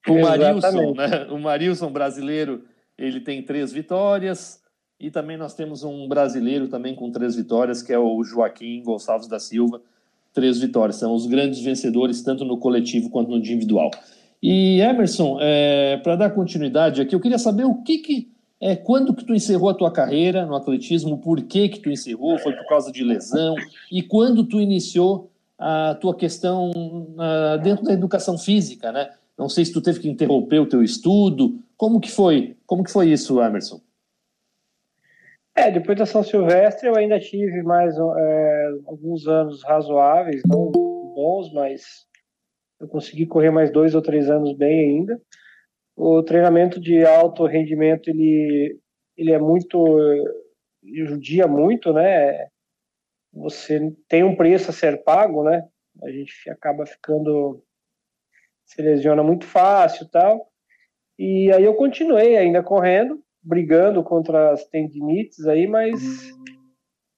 O Marilson, né? o Marilson brasileiro, ele tem três vitórias, e também nós temos um brasileiro também com três vitórias, que é o Joaquim Gonçalves da Silva, três vitórias. São os grandes vencedores, tanto no coletivo quanto no individual. E Emerson, é, para dar continuidade aqui, eu queria saber o que que é, quando que tu encerrou a tua carreira no atletismo, por que que tu encerrou, foi por causa de lesão, e quando tu iniciou a tua questão uh, dentro da educação física, né? Não sei se tu teve que interromper o teu estudo, como que foi? Como que foi isso, Emerson? É, depois da São Silvestre eu ainda tive mais é, alguns anos razoáveis, não bons, mas eu consegui correr mais dois ou três anos bem ainda. O treinamento de alto rendimento ele, ele é muito, ele judia muito, né? Você tem um preço a ser pago, né? A gente acaba ficando se lesiona muito fácil, tal. E aí eu continuei ainda correndo, brigando contra as tendinites aí, mas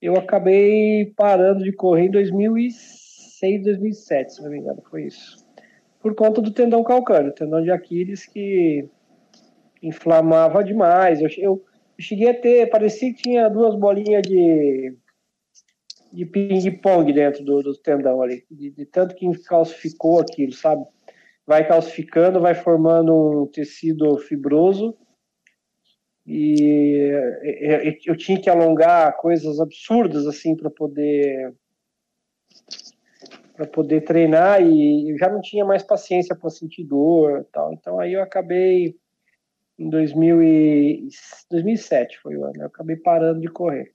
eu acabei parando de correr em 2006, 2007, se não me engano, foi isso. Por conta do tendão calcâneo, tendão de Aquiles que inflamava demais. Eu, eu, cheguei a ter, parecia que tinha duas bolinhas de, de ping-pong dentro do, do, tendão ali, de, de tanto que calcificou aquilo, sabe? Vai calcificando, vai formando um tecido fibroso e eu tinha que alongar coisas absurdas assim para poder para poder treinar e eu já não tinha mais paciência para sentir dor tal. Então aí eu acabei em 2000 e, 2007 foi o ano eu acabei parando de correr.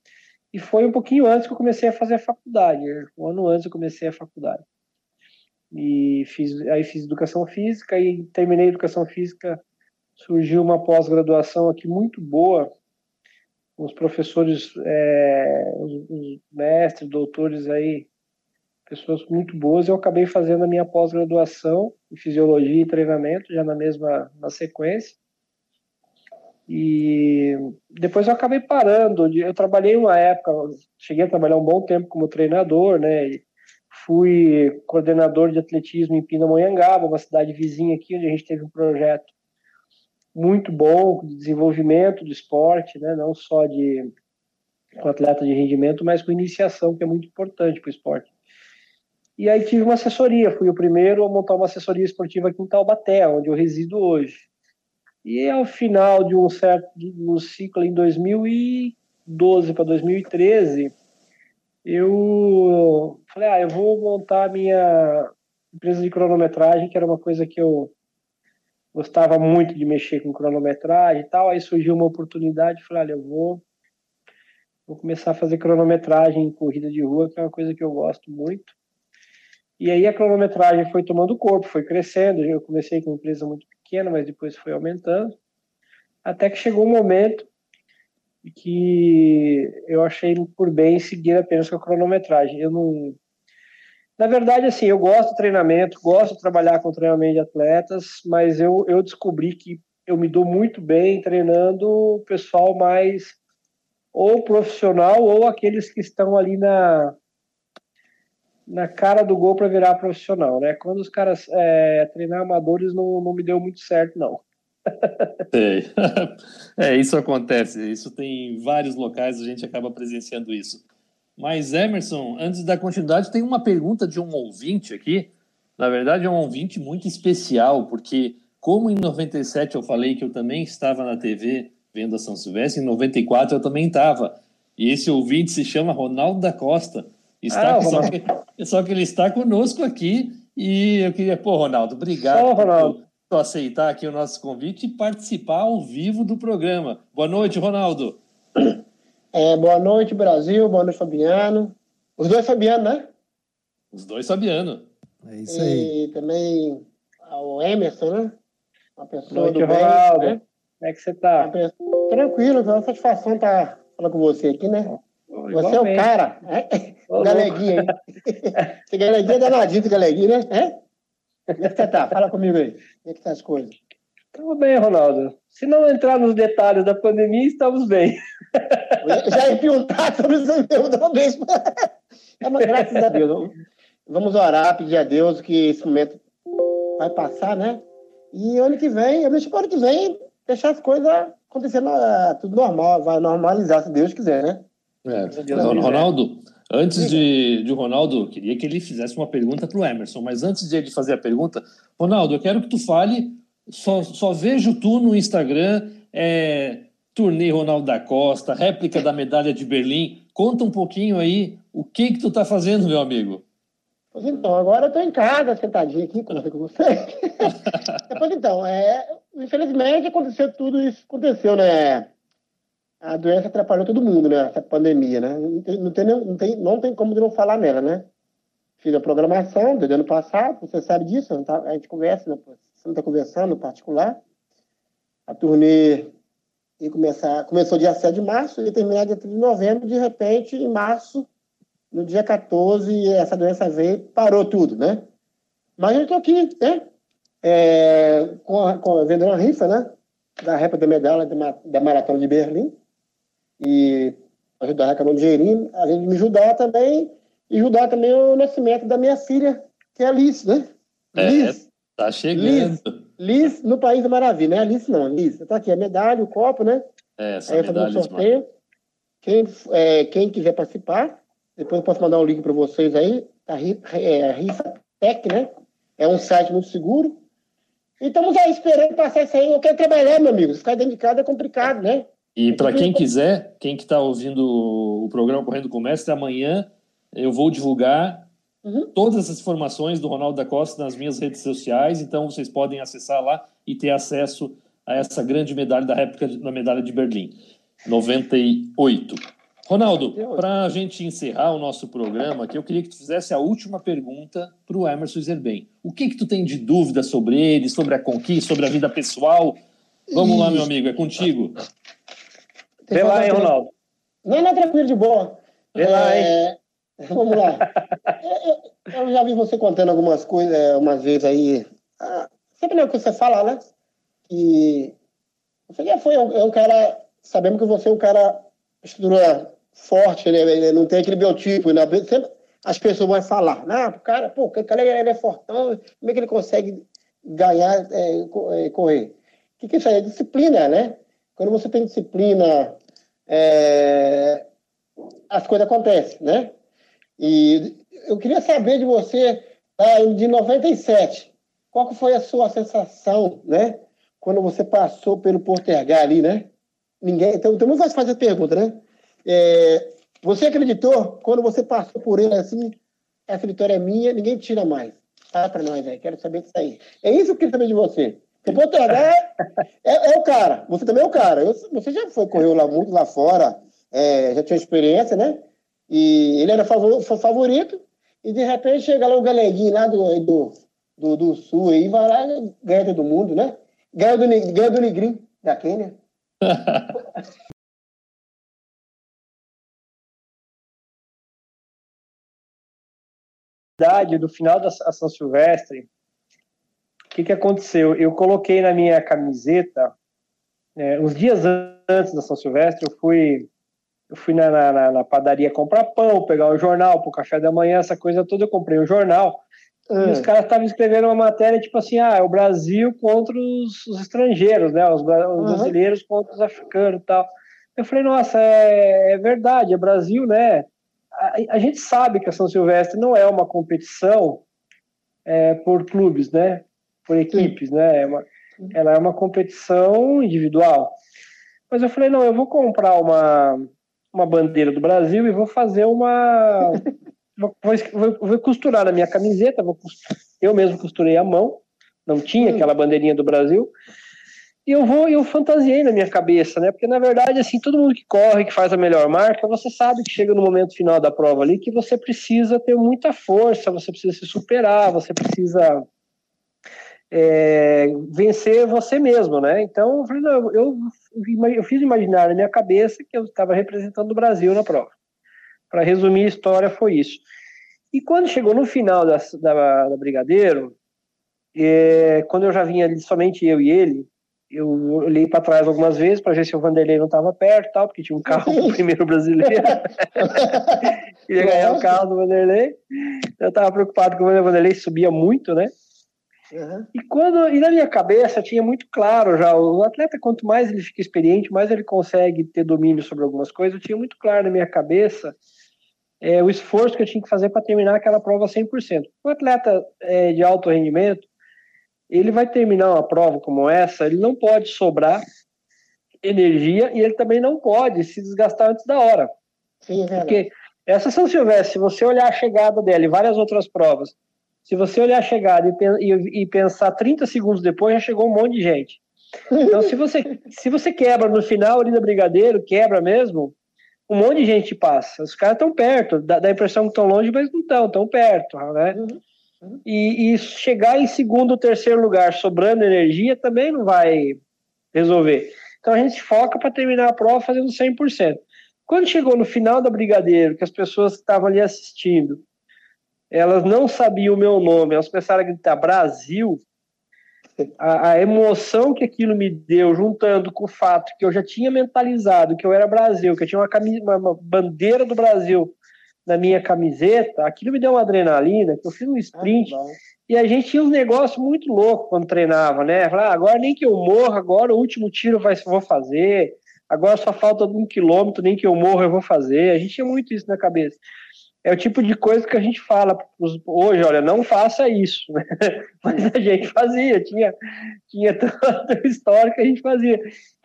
E foi um pouquinho antes que eu comecei a fazer a faculdade um ano antes eu comecei a faculdade. E fiz aí fiz educação física e terminei educação física surgiu uma pós-graduação aqui muito boa, os professores, é, os, os, mestres, doutores aí, pessoas muito boas. Eu acabei fazendo a minha pós-graduação em fisiologia e treinamento, já na mesma na sequência. E depois eu acabei parando. Eu trabalhei uma época, cheguei a trabalhar um bom tempo como treinador, né? fui coordenador de atletismo em Pindamonhangaba, uma cidade vizinha aqui, onde a gente teve um projeto muito bom de desenvolvimento do esporte, né? não só de com atleta de rendimento, mas com iniciação, que é muito importante para o esporte. E aí tive uma assessoria, fui o primeiro a montar uma assessoria esportiva aqui em Taubaté, onde eu resido hoje. E ao final de um certo no ciclo em 2012 para 2013, eu falei, ah, eu vou montar a minha empresa de cronometragem, que era uma coisa que eu gostava muito de mexer com cronometragem e tal. Aí surgiu uma oportunidade, falei, olha, eu vou, vou começar a fazer cronometragem em corrida de rua, que é uma coisa que eu gosto muito. E aí a cronometragem foi tomando corpo, foi crescendo. Eu comecei com uma empresa muito pequena, mas depois foi aumentando. Até que chegou um momento que eu achei por bem seguir apenas com a cronometragem. Eu não. Na verdade, assim, eu gosto de treinamento, gosto de trabalhar com treinamento de atletas, mas eu, eu descobri que eu me dou muito bem treinando o pessoal mais ou profissional ou aqueles que estão ali na, na cara do gol para virar profissional, né? Quando os caras é, treinar amadores não, não me deu muito certo, não. É, isso acontece. Isso tem vários locais, a gente acaba presenciando isso. Mas, Emerson, antes da continuidade, tem uma pergunta de um ouvinte aqui. Na verdade, é um ouvinte muito especial, porque, como em 97 eu falei que eu também estava na TV vendo a São Silvestre, em 94 eu também estava. E esse ouvinte se chama Ronaldo da Costa. Está, ah, só, que, só, que, ele está conosco aqui e eu queria, pô, Ronaldo, obrigado Só, Ronaldo. por aceitar aqui o nosso convite e participar ao vivo do programa. Boa noite, Ronaldo. É, boa noite, Brasil. Boa noite, Fabiano. Os dois Fabiano, né? Os dois Fabiano. É isso aí. E também o Emerson, né? Uma pessoa noite, do bem, Ronaldo. Né? Como é que você tá? Pessoa... Tranquilo, é uma satisfação estar tá falando com você aqui, né? Você é o cara. É? Galeguinha, hein? Esse galeguinha é danadinho, esse galeguinho, né? É? Como é que você tá? Fala comigo aí. Como é que tá as coisas? Estamos bem, Ronaldo. Se não entrar nos detalhes da pandemia, estamos bem. Já ia perguntar sobre isso mesmo mesmo. É uma graças a Deus. Vamos orar, pedir a Deus que esse momento vai passar, né? E ano que vem, eu deixo para ano que vem, deixar as coisas acontecendo ah, tudo normal, vai normalizar, se Deus quiser, né? É. Ronaldo, antes de, de Ronaldo, queria que ele fizesse uma pergunta para o Emerson, mas antes de ele fazer a pergunta, Ronaldo, eu quero que tu fale, só, só vejo tu no Instagram, é, turnê Ronaldo da Costa, réplica da medalha de Berlim. Conta um pouquinho aí o que que tu tá fazendo, meu amigo. Pois então, agora eu tô em casa, sentadinho aqui, conversando com você. pois então, é, infelizmente aconteceu tudo isso, aconteceu, né? A doença atrapalhou todo mundo, né? Essa pandemia, né? Não tem, não tem, não tem, como não falar nela, né? Fiz a programação do ano passado, você sabe disso, tá, a gente conversa, né? Você não está conversando particular. A turnê ia começar, começou dia 7 de março e terminar dia 3 de novembro. De repente, em março, no dia 14, essa doença veio parou tudo, né? Mas eu estou aqui, né? É, com, a, com, vendendo uma rifa, né? Da réplica da medalha da, da Maratona de Berlim e ajudar a arrecadar um dinheirinho, além de me ajudar também, e ajudar também o nascimento da minha filha, que é a Alice, né? É, Liz. Tá chegando. Liz, Liz no País da Maravilha, né? Alice não, Liz. Tá aqui a medalha, o copo, né? É, essa Aí medalha. Um sorteio. Quem, é, quem quiser participar, depois eu posso mandar um link para vocês aí, a é, Rifa Tech, né? É um site muito seguro. E estamos aí esperando passar isso aí. Eu quero trabalhar, meu amigo. Ficar dentro de casa é complicado, né? E para quem quiser, quem que está ouvindo o programa Correndo com o Mestre, amanhã eu vou divulgar uhum. todas as informações do Ronaldo da Costa nas minhas redes sociais, então vocês podem acessar lá e ter acesso a essa grande medalha da réplica da medalha de Berlim, 98. Ronaldo, para a gente encerrar o nosso programa aqui, eu queria que tu fizesse a última pergunta para o Emerson Zerben. O que que tu tem de dúvida sobre ele, sobre a conquista, sobre a vida pessoal? Vamos lá, meu amigo, é contigo. Vê lá, hein, Ronaldo. Não, não, tranquilo, de boa. Vê é, lá, hein. Vamos lá. eu, eu, já vi você contando algumas coisas, é, umas vezes aí. Ah, sempre não é o que você fala, né? Que você já foi um, é um cara. Sabemos que você é um cara estrutura forte, né? Não tem aquele biotipo. Né? Sempre, as pessoas vão falar, né? O cara, pô, o cara ele é fortão, como é que ele consegue ganhar, é, é correr? O que, que isso aí é? Disciplina, né? Quando você tem disciplina, é, as coisas acontecem, né? E eu queria saber de você, tá, de 97, qual que foi a sua sensação, né? Quando você passou pelo Portergar ali, né? Ninguém, então, então não vai fazer pergunta, né? É, você acreditou quando você passou por ele assim, essa vitória é minha, ninguém tira mais. Fala para nós, velho. Quero saber disso aí. É isso que eu queria saber de você. O Portergar é, é, é, o cara. Você também é o cara. Eu, você já foi, correu lá muito lá fora, é, já tinha experiência, né? E ele era favorito, e de repente chega lá o galeguinho lá do, do, do, do sul aí, vai lá e ganha todo mundo, né? Ganha do, ganha do Negrinho, da Quênia. do final da São Silvestre, o que, que aconteceu? Eu coloquei na minha camiseta, é, uns dias antes da São Silvestre, eu fui eu fui na, na, na, padaria comprar pão, pegar o jornal para o café da manhã, essa coisa toda, eu comprei o um jornal. E os ah. caras estavam escrevendo uma matéria tipo assim: ah, é o Brasil contra os, os estrangeiros, né? Os, os uhum. brasileiros contra os africanos e tal. Eu falei, nossa, é, é verdade, é Brasil, né? A, a, gente sabe que a São Silvestre não é uma competição é, por clubes, né? Por equipes, né? É uma, ela é uma competição individual. Mas eu falei, não, eu vou comprar uma, uma bandeira do Brasil e vou fazer uma. vou, vou, vou, costurar na minha camiseta, vou, eu mesmo costurei a mão, não tinha hum. aquela bandeirinha do Brasil. E eu vou, eu fantasiei na minha cabeça, né? Porque na verdade, assim, todo mundo que corre, que faz a melhor marca, você sabe que chega no momento final da prova ali que você precisa ter muita força, você precisa se superar, você precisa é, vencer você mesmo, né? Então, eu, falei, não, eu, eu fiz imaginar na minha cabeça que eu estava representando o Brasil na prova. Para resumir a história, foi isso. E quando chegou no final da, da, da Brigadeiro, é, quando eu já vinha ali somente eu e ele, eu olhei para trás algumas vezes para ver se o Vanderlei não estava perto, tal, porque tinha um carro o primeiro brasileiro. Queria ganhar o carro do Vanderlei. Eu estava preocupado que o Vanderlei subia muito, né? Uhum. E quando e na minha cabeça tinha muito claro já o atleta quanto mais ele fica experiente, mais ele consegue ter domínio sobre algumas coisas. Eu tinha muito claro na minha cabeça é, o esforço que eu tinha que fazer para terminar aquela prova 100%. O atleta é, de alto rendimento ele vai terminar uma prova como essa, ele não pode sobrar energia e ele também não pode se desgastar antes da hora. Sim, é Porque essa São Silvestre, se você olhar a chegada dela e várias outras provas, se você olhar a chegada e, e, pensar 30 segundos depois, já chegou um monte de gente. Então, se você, se você quebra no final ali da Brigadeiro, quebra mesmo, um monte de gente passa. Os caras estão perto, dá, dá, a impressão que estão longe, mas não estão, estão perto, né? Uhum. uhum. E, e, chegar em segundo ou terceiro lugar sobrando energia também não vai resolver. Então a gente foca para terminar a prova fazendo 100%. Quando chegou no final da Brigadeiro, que as pessoas que estavam ali assistindo elas não sabiam o meu nome, elas começaram a gritar Brasil. A, a, emoção que aquilo me deu, juntando com o fato que eu já tinha mentalizado que eu era Brasil, que eu tinha uma, camisa, uma, uma bandeira do Brasil na minha camiseta, aquilo me deu uma adrenalina, que eu fiz um sprint. Ah, e a gente tinha uns negócios muito loucos quando treinava, né? Falar, ah, agora nem que eu morra, agora o último tiro vai, vou fazer, agora só falta um quilômetro, nem que eu morra eu vou fazer. A gente tinha muito isso na cabeça é o tipo de coisa que a gente fala hoje, olha, não faça isso. Né? Mas a gente fazia, tinha, tinha tanta história que a gente fazia.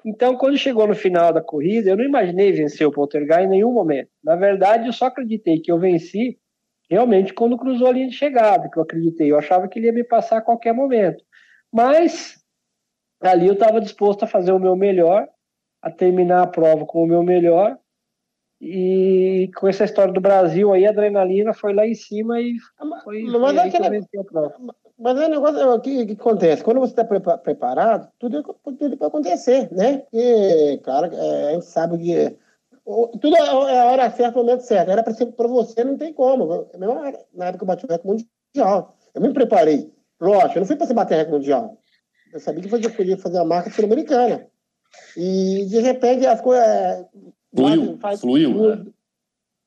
Então, quando chegou no final da corrida, eu não imaginei vencer o Poltergeist em nenhum momento. Na verdade, eu só acreditei que eu venci realmente quando cruzou a linha de chegada, que eu acreditei. Eu achava que ele ia me passar a qualquer momento. Mas ali eu estava disposto a fazer o meu melhor, a terminar a prova com o meu melhor e com essa história do Brasil aí, a adrenalina foi lá em cima e foi, mas, é aquele, mas é um negócio que, que acontece. Quando você está preparado, tudo, tudo pode acontecer, né? Porque, cara, é, a gente sabe que tudo é, é a hora certa, o momento certo. Era para você, não tem como. Na época que eu bati o recorde mundial. Eu me preparei. Lógico, eu não fui para você bater recorde mundial. Eu sabia que eu podia fazer a marca sul-americana. E, de repente, as coisas Fluiu, faz, fluiu. Né?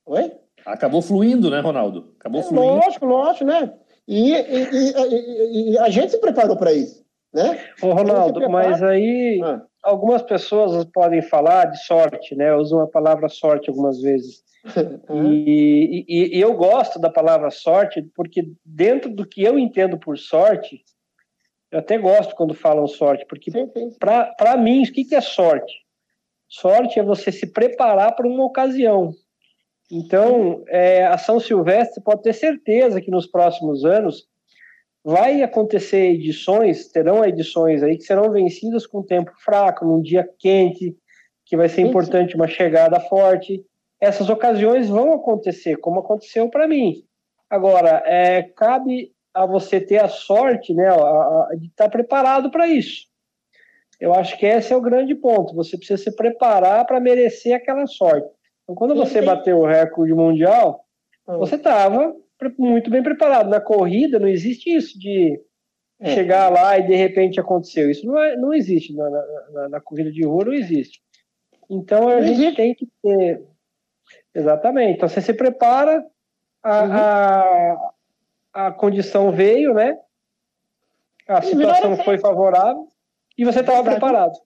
Oi? Acabou fluindo, né, Ronaldo? Acabou é, fluindo. Lógico, lógico, né? E, e, e, e a gente se preparou para isso, né? Ô, Ronaldo, mas aí ah. algumas pessoas podem falar de sorte, né? Usam a palavra sorte algumas vezes. e, e, e eu gosto da palavra sorte porque dentro do que eu entendo por sorte, eu até gosto quando falam sorte, porque para mim, o que, que é sorte? Sorte é você se preparar para uma ocasião. Então, é, a São Silvestre pode ter certeza que nos próximos anos vai acontecer edições, terão edições aí que serão vencidas com tempo fraco, num dia quente, que vai ser importante uma chegada forte. Essas ocasiões vão acontecer, como aconteceu para mim. Agora, é, cabe a você ter a sorte né, a, a, de estar preparado para isso. Eu acho que esse é o grande ponto. Você precisa se preparar para merecer aquela sorte. Então, quando você bateu o recorde mundial, ah. você estava muito bem preparado. Na corrida não existe isso de é. chegar lá e de repente aconteceu. Isso não, é, não existe. Na, na, na, corrida de rua não existe. Então a não gente existe. tem que ter. Exatamente. Então você se prepara, a, uhum. a, a condição veio, né? A situação foi favorável e você estava preparado.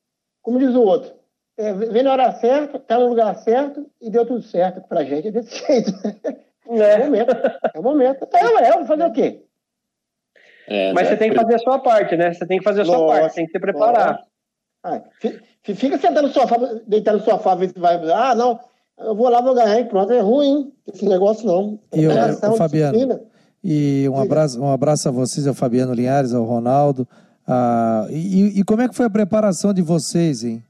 Como diz o outro, é, vem na hora certa, tá no lugar certo e deu tudo certo pra gente é desse jeito. É, é o momento. É o momento. É, é, vou fazer o quê? É, Mas você tem que fazer a sua parte, né? Você tem que fazer a sua Nossa, parte, tem que se preparar. Ah, fica sentado no sofá, deitado no sofá, ver se vai. Ah, não, eu vou lá, vou ganhar e pronto. É ruim esse negócio, não. E o, Fabiano, e um abraço, um abraço a vocês, ao Fabiano Linhares, ao Ronaldo. Ah, e, e como é que foi a preparação de vocês, hein?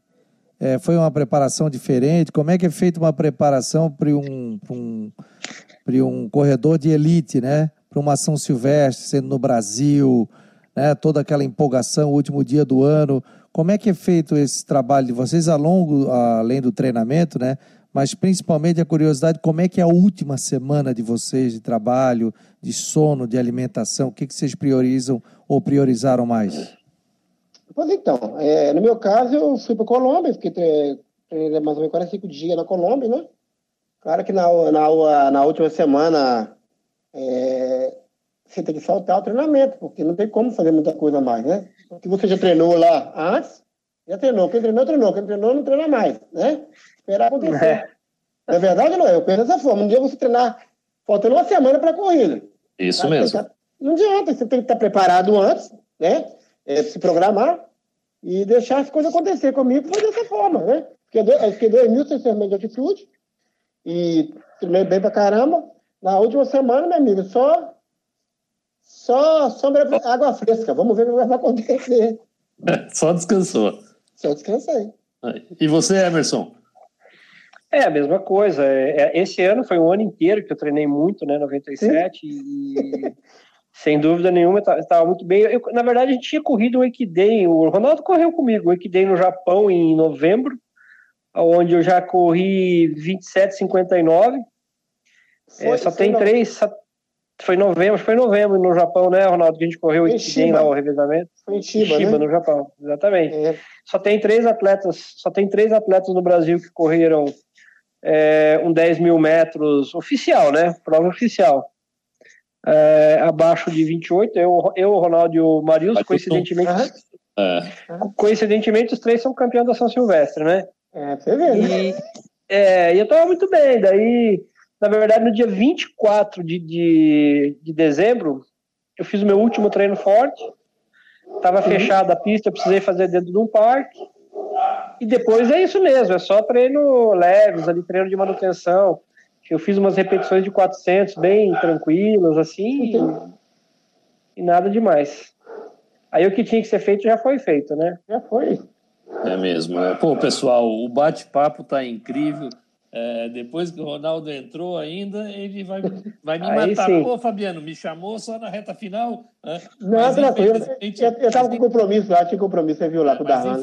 É, foi uma preparação diferente? Como é que é feita uma preparação para um, um, um corredor de elite, né? Para uma ação silvestre, sendo no Brasil, né? toda aquela empolgação, o último dia do ano. Como é que é feito esse trabalho de vocês, ao longo, além do treinamento, né? Mas principalmente a curiosidade, como é que é a última semana de vocês de trabalho, de sono, de alimentação? O que, que vocês priorizam ou priorizaram mais? Pois então, é, no meu caso, eu fui para Colômbia, fiquei treinei mais ou menos 45 dias na Colômbia, né? Claro que na, na, na última semana é, você tem que saltar o treinamento, porque não tem como fazer muita coisa mais, né? Porque você já treinou lá antes, já treinou. Quem treinou, treinou. Quem treinou, não treina mais, né? Esperar acontecer. É. É verdade, não? Eu penso dessa forma. Um dia você treinar faltando uma semana para a corrida. Isso tá? mesmo. Tá, não adianta, você tem que estar preparado antes, né? é, se programar e deixar as coisas acontecer comigo foi dessa forma, né? Fiquei dois, fiquei dois mil sem metros de altitude e treinei bem pra caramba. Na última semana, meu amigo, só só sobre água fresca. Vamos ver o que vai acontecer. só descansou. Só descansei. E você, Emerson? É a mesma coisa. É, é esse ano foi um ano inteiro que eu treinei muito, né? 97 Sim. e sem dúvida nenhuma, estava muito bem. Eu, na verdade, a gente tinha corrido o Equidem, o Ronaldo correu comigo, o Equidem no Japão em novembro, onde eu já corri 27,59. É, só tem três. Só, foi novembro, foi novembro no Japão, né, Ronaldo? Que a gente correu o Equidem lá, o revezamento. Foi em Chiba, Chiba né? no Japão, exatamente. É. Só tem três atletas, só tem três atletas no Brasil que correram é, um 10 mil metros oficial, né? Prova oficial é, abaixo de 28, eu, eu o Ronaldo e o Marius, coincidentemente. É. Coincidentemente, os três são campeões da São Silvestre, né? É, você vê, né? E, é, e eu tava muito bem. Daí, na verdade, no dia 24 de, de, de dezembro, eu fiz o meu último treino forte. Tava uhum. fechada a pista, eu precisei fazer dentro de um parque. E depois é isso mesmo, é só treino leves ali, treino de manutenção. Eu fiz umas repetições de 400 bem tranquilas, assim, e, e nada demais. Aí o que tinha que ser feito já foi feito, né? Já foi. É mesmo. É. Pô, pessoal, o bate-papo tá incrível. É, depois que o Ronaldo entrou ainda, ele vai, vai me matar. Sim. Pô, Fabiano, me chamou só na reta final. Né? Não, tranquilo. Eu, eu tava com compromisso lá, tinha compromisso, você viu lá é, com o Darlan.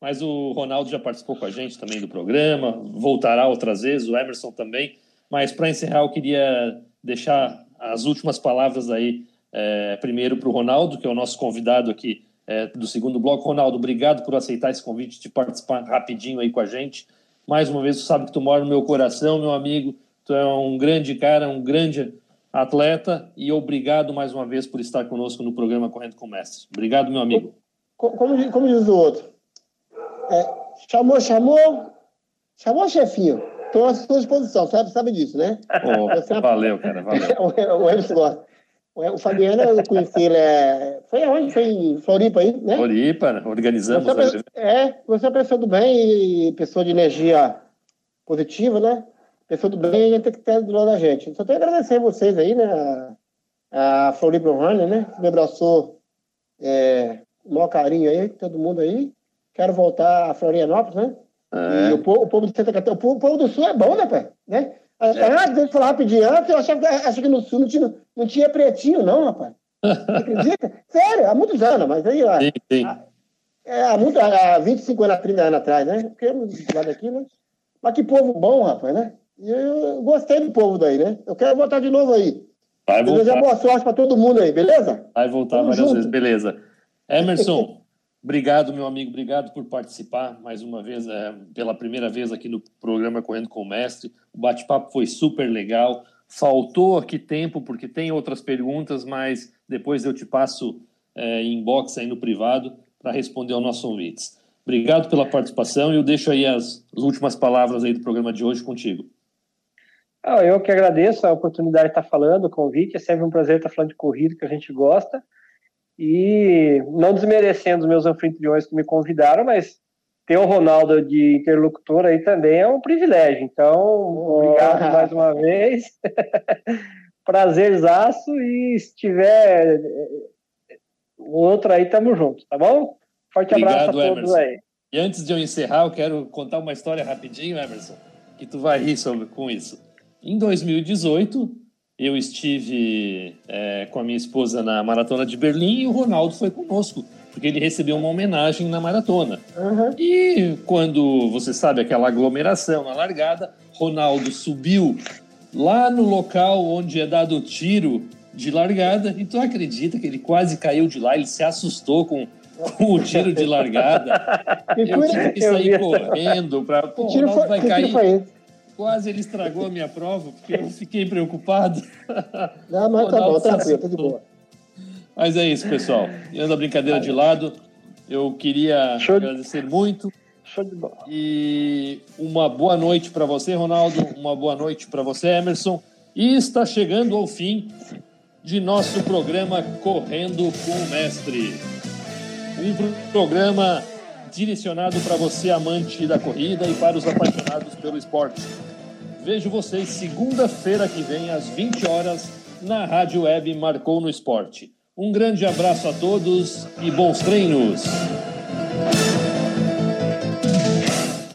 Mas o Ronaldo já participou com a gente também do programa, voltará outras vezes, o Emerson também. Mas para encerrar, eu queria deixar as últimas palavras aí, é, primeiro para o Ronaldo, que é o nosso convidado aqui é, do segundo bloco. Ronaldo, obrigado por aceitar esse convite de participar rapidinho aí com a gente. Mais uma vez, tu sabe que tu mora no meu coração, meu amigo. Tu é um grande cara, um grande atleta e obrigado mais uma vez por estar conosco no programa Correndo com Mestre. Obrigado, meu amigo. Como, como diz o outro, é, chamou, chamou, chamou chefinho. Estou à sua disposição, sabe, sabe disso, né? Oh, valeu, cara, valeu. o Emerson gosta. O Fabiano, eu conheci ele. É... Foi aonde? Foi em Floripa aí, né? Floripa, organizamos. Você é, é, você é uma pessoa do bem, pessoa de energia positiva, né? Pessoa do bem, a gente tem que estar do lado da gente. Só tenho a agradecer a vocês aí, né? A, Floripa Runner, né? Me abraçou é, o maior carinho aí, todo mundo aí. Quero voltar a Florianópolis, né? É. E o povo, o povo de Santa Catarina, o povo, o povo do Sul é bom, né, pai? Né? É. Antes de falar rapidinho, antes eu achava, achava que no Sul não tinha, não tinha pretinho, não, rapaz. Você acredita? Sério, há muitos anos, mas aí, ó. Sim, sim. Há, é, há, muito, há 25 anos, 30 anos atrás, né? Porque lá daqui, né? Mas que povo bom, rapaz, né? E eu gostei do povo daí, né? Eu quero voltar de novo aí. Vai voltar. Desejar boa sorte para todo mundo aí, beleza? Vai voltar Tamo várias junto. vezes, beleza. Emerson, obrigado, meu amigo, obrigado por participar mais uma vez, é, pela primeira vez aqui no programa Correndo com o Mestre. O bate-papo foi super legal. Faltou aqui tempo, porque tem outras perguntas, mas depois eu te passo é, inbox aí no privado para responder ao nosso ouvintes. Obrigado pela participação e eu deixo aí as, as, últimas palavras aí do programa de hoje contigo. Ah, eu que agradeço a oportunidade de estar falando, o convite. É sempre um prazer estar falando de corrida que a gente gosta. E não desmerecendo os meus anfitriões que me convidaram, mas ter o Ronaldo de interlocutor aí também é um privilégio. Então, obrigado oh. mais uma vez. Prazerzaço e se tiver o outro aí, tamo junto, tá bom? Forte Obrigado, abraço a todos Emerson. aí. E antes de eu encerrar, eu quero contar uma história rapidinho, Emerson, que tu vai rir sobre, com isso. Em 2018, eu estive é, com a minha esposa na Maratona de Berlim e o Ronaldo foi conosco, porque ele recebeu uma homenagem na maratona. Uhum. E quando, você sabe, aquela aglomeração na largada, Ronaldo subiu lá no local onde é dado o tiro de largada, e tu acredita que ele quase caiu de lá, ele se assustou com, com o tiro de largada. eu tive que sair correndo para. Pô, o Ronaldo vai cair. Quase ele estragou a minha prova, porque eu fiquei preocupado. Não, mas tá bom, tranquilo, tá de boa. Mas é isso, pessoal. Tirando a brincadeira de lado, eu queria Show agradecer de... muito. Show de bola. E uma boa noite para você, Ronaldo. Uma boa noite para você, Emerson. E está chegando ao fim de nosso programa Correndo com o Mestre. Um programa direcionado para você, amante da corrida, e para os apaixonados pelo esporte. Vejo vocês segunda-feira que vem, às 20 horas, na Rádio Web Marcou no Esporte. Um grande abraço a todos e bons treinos!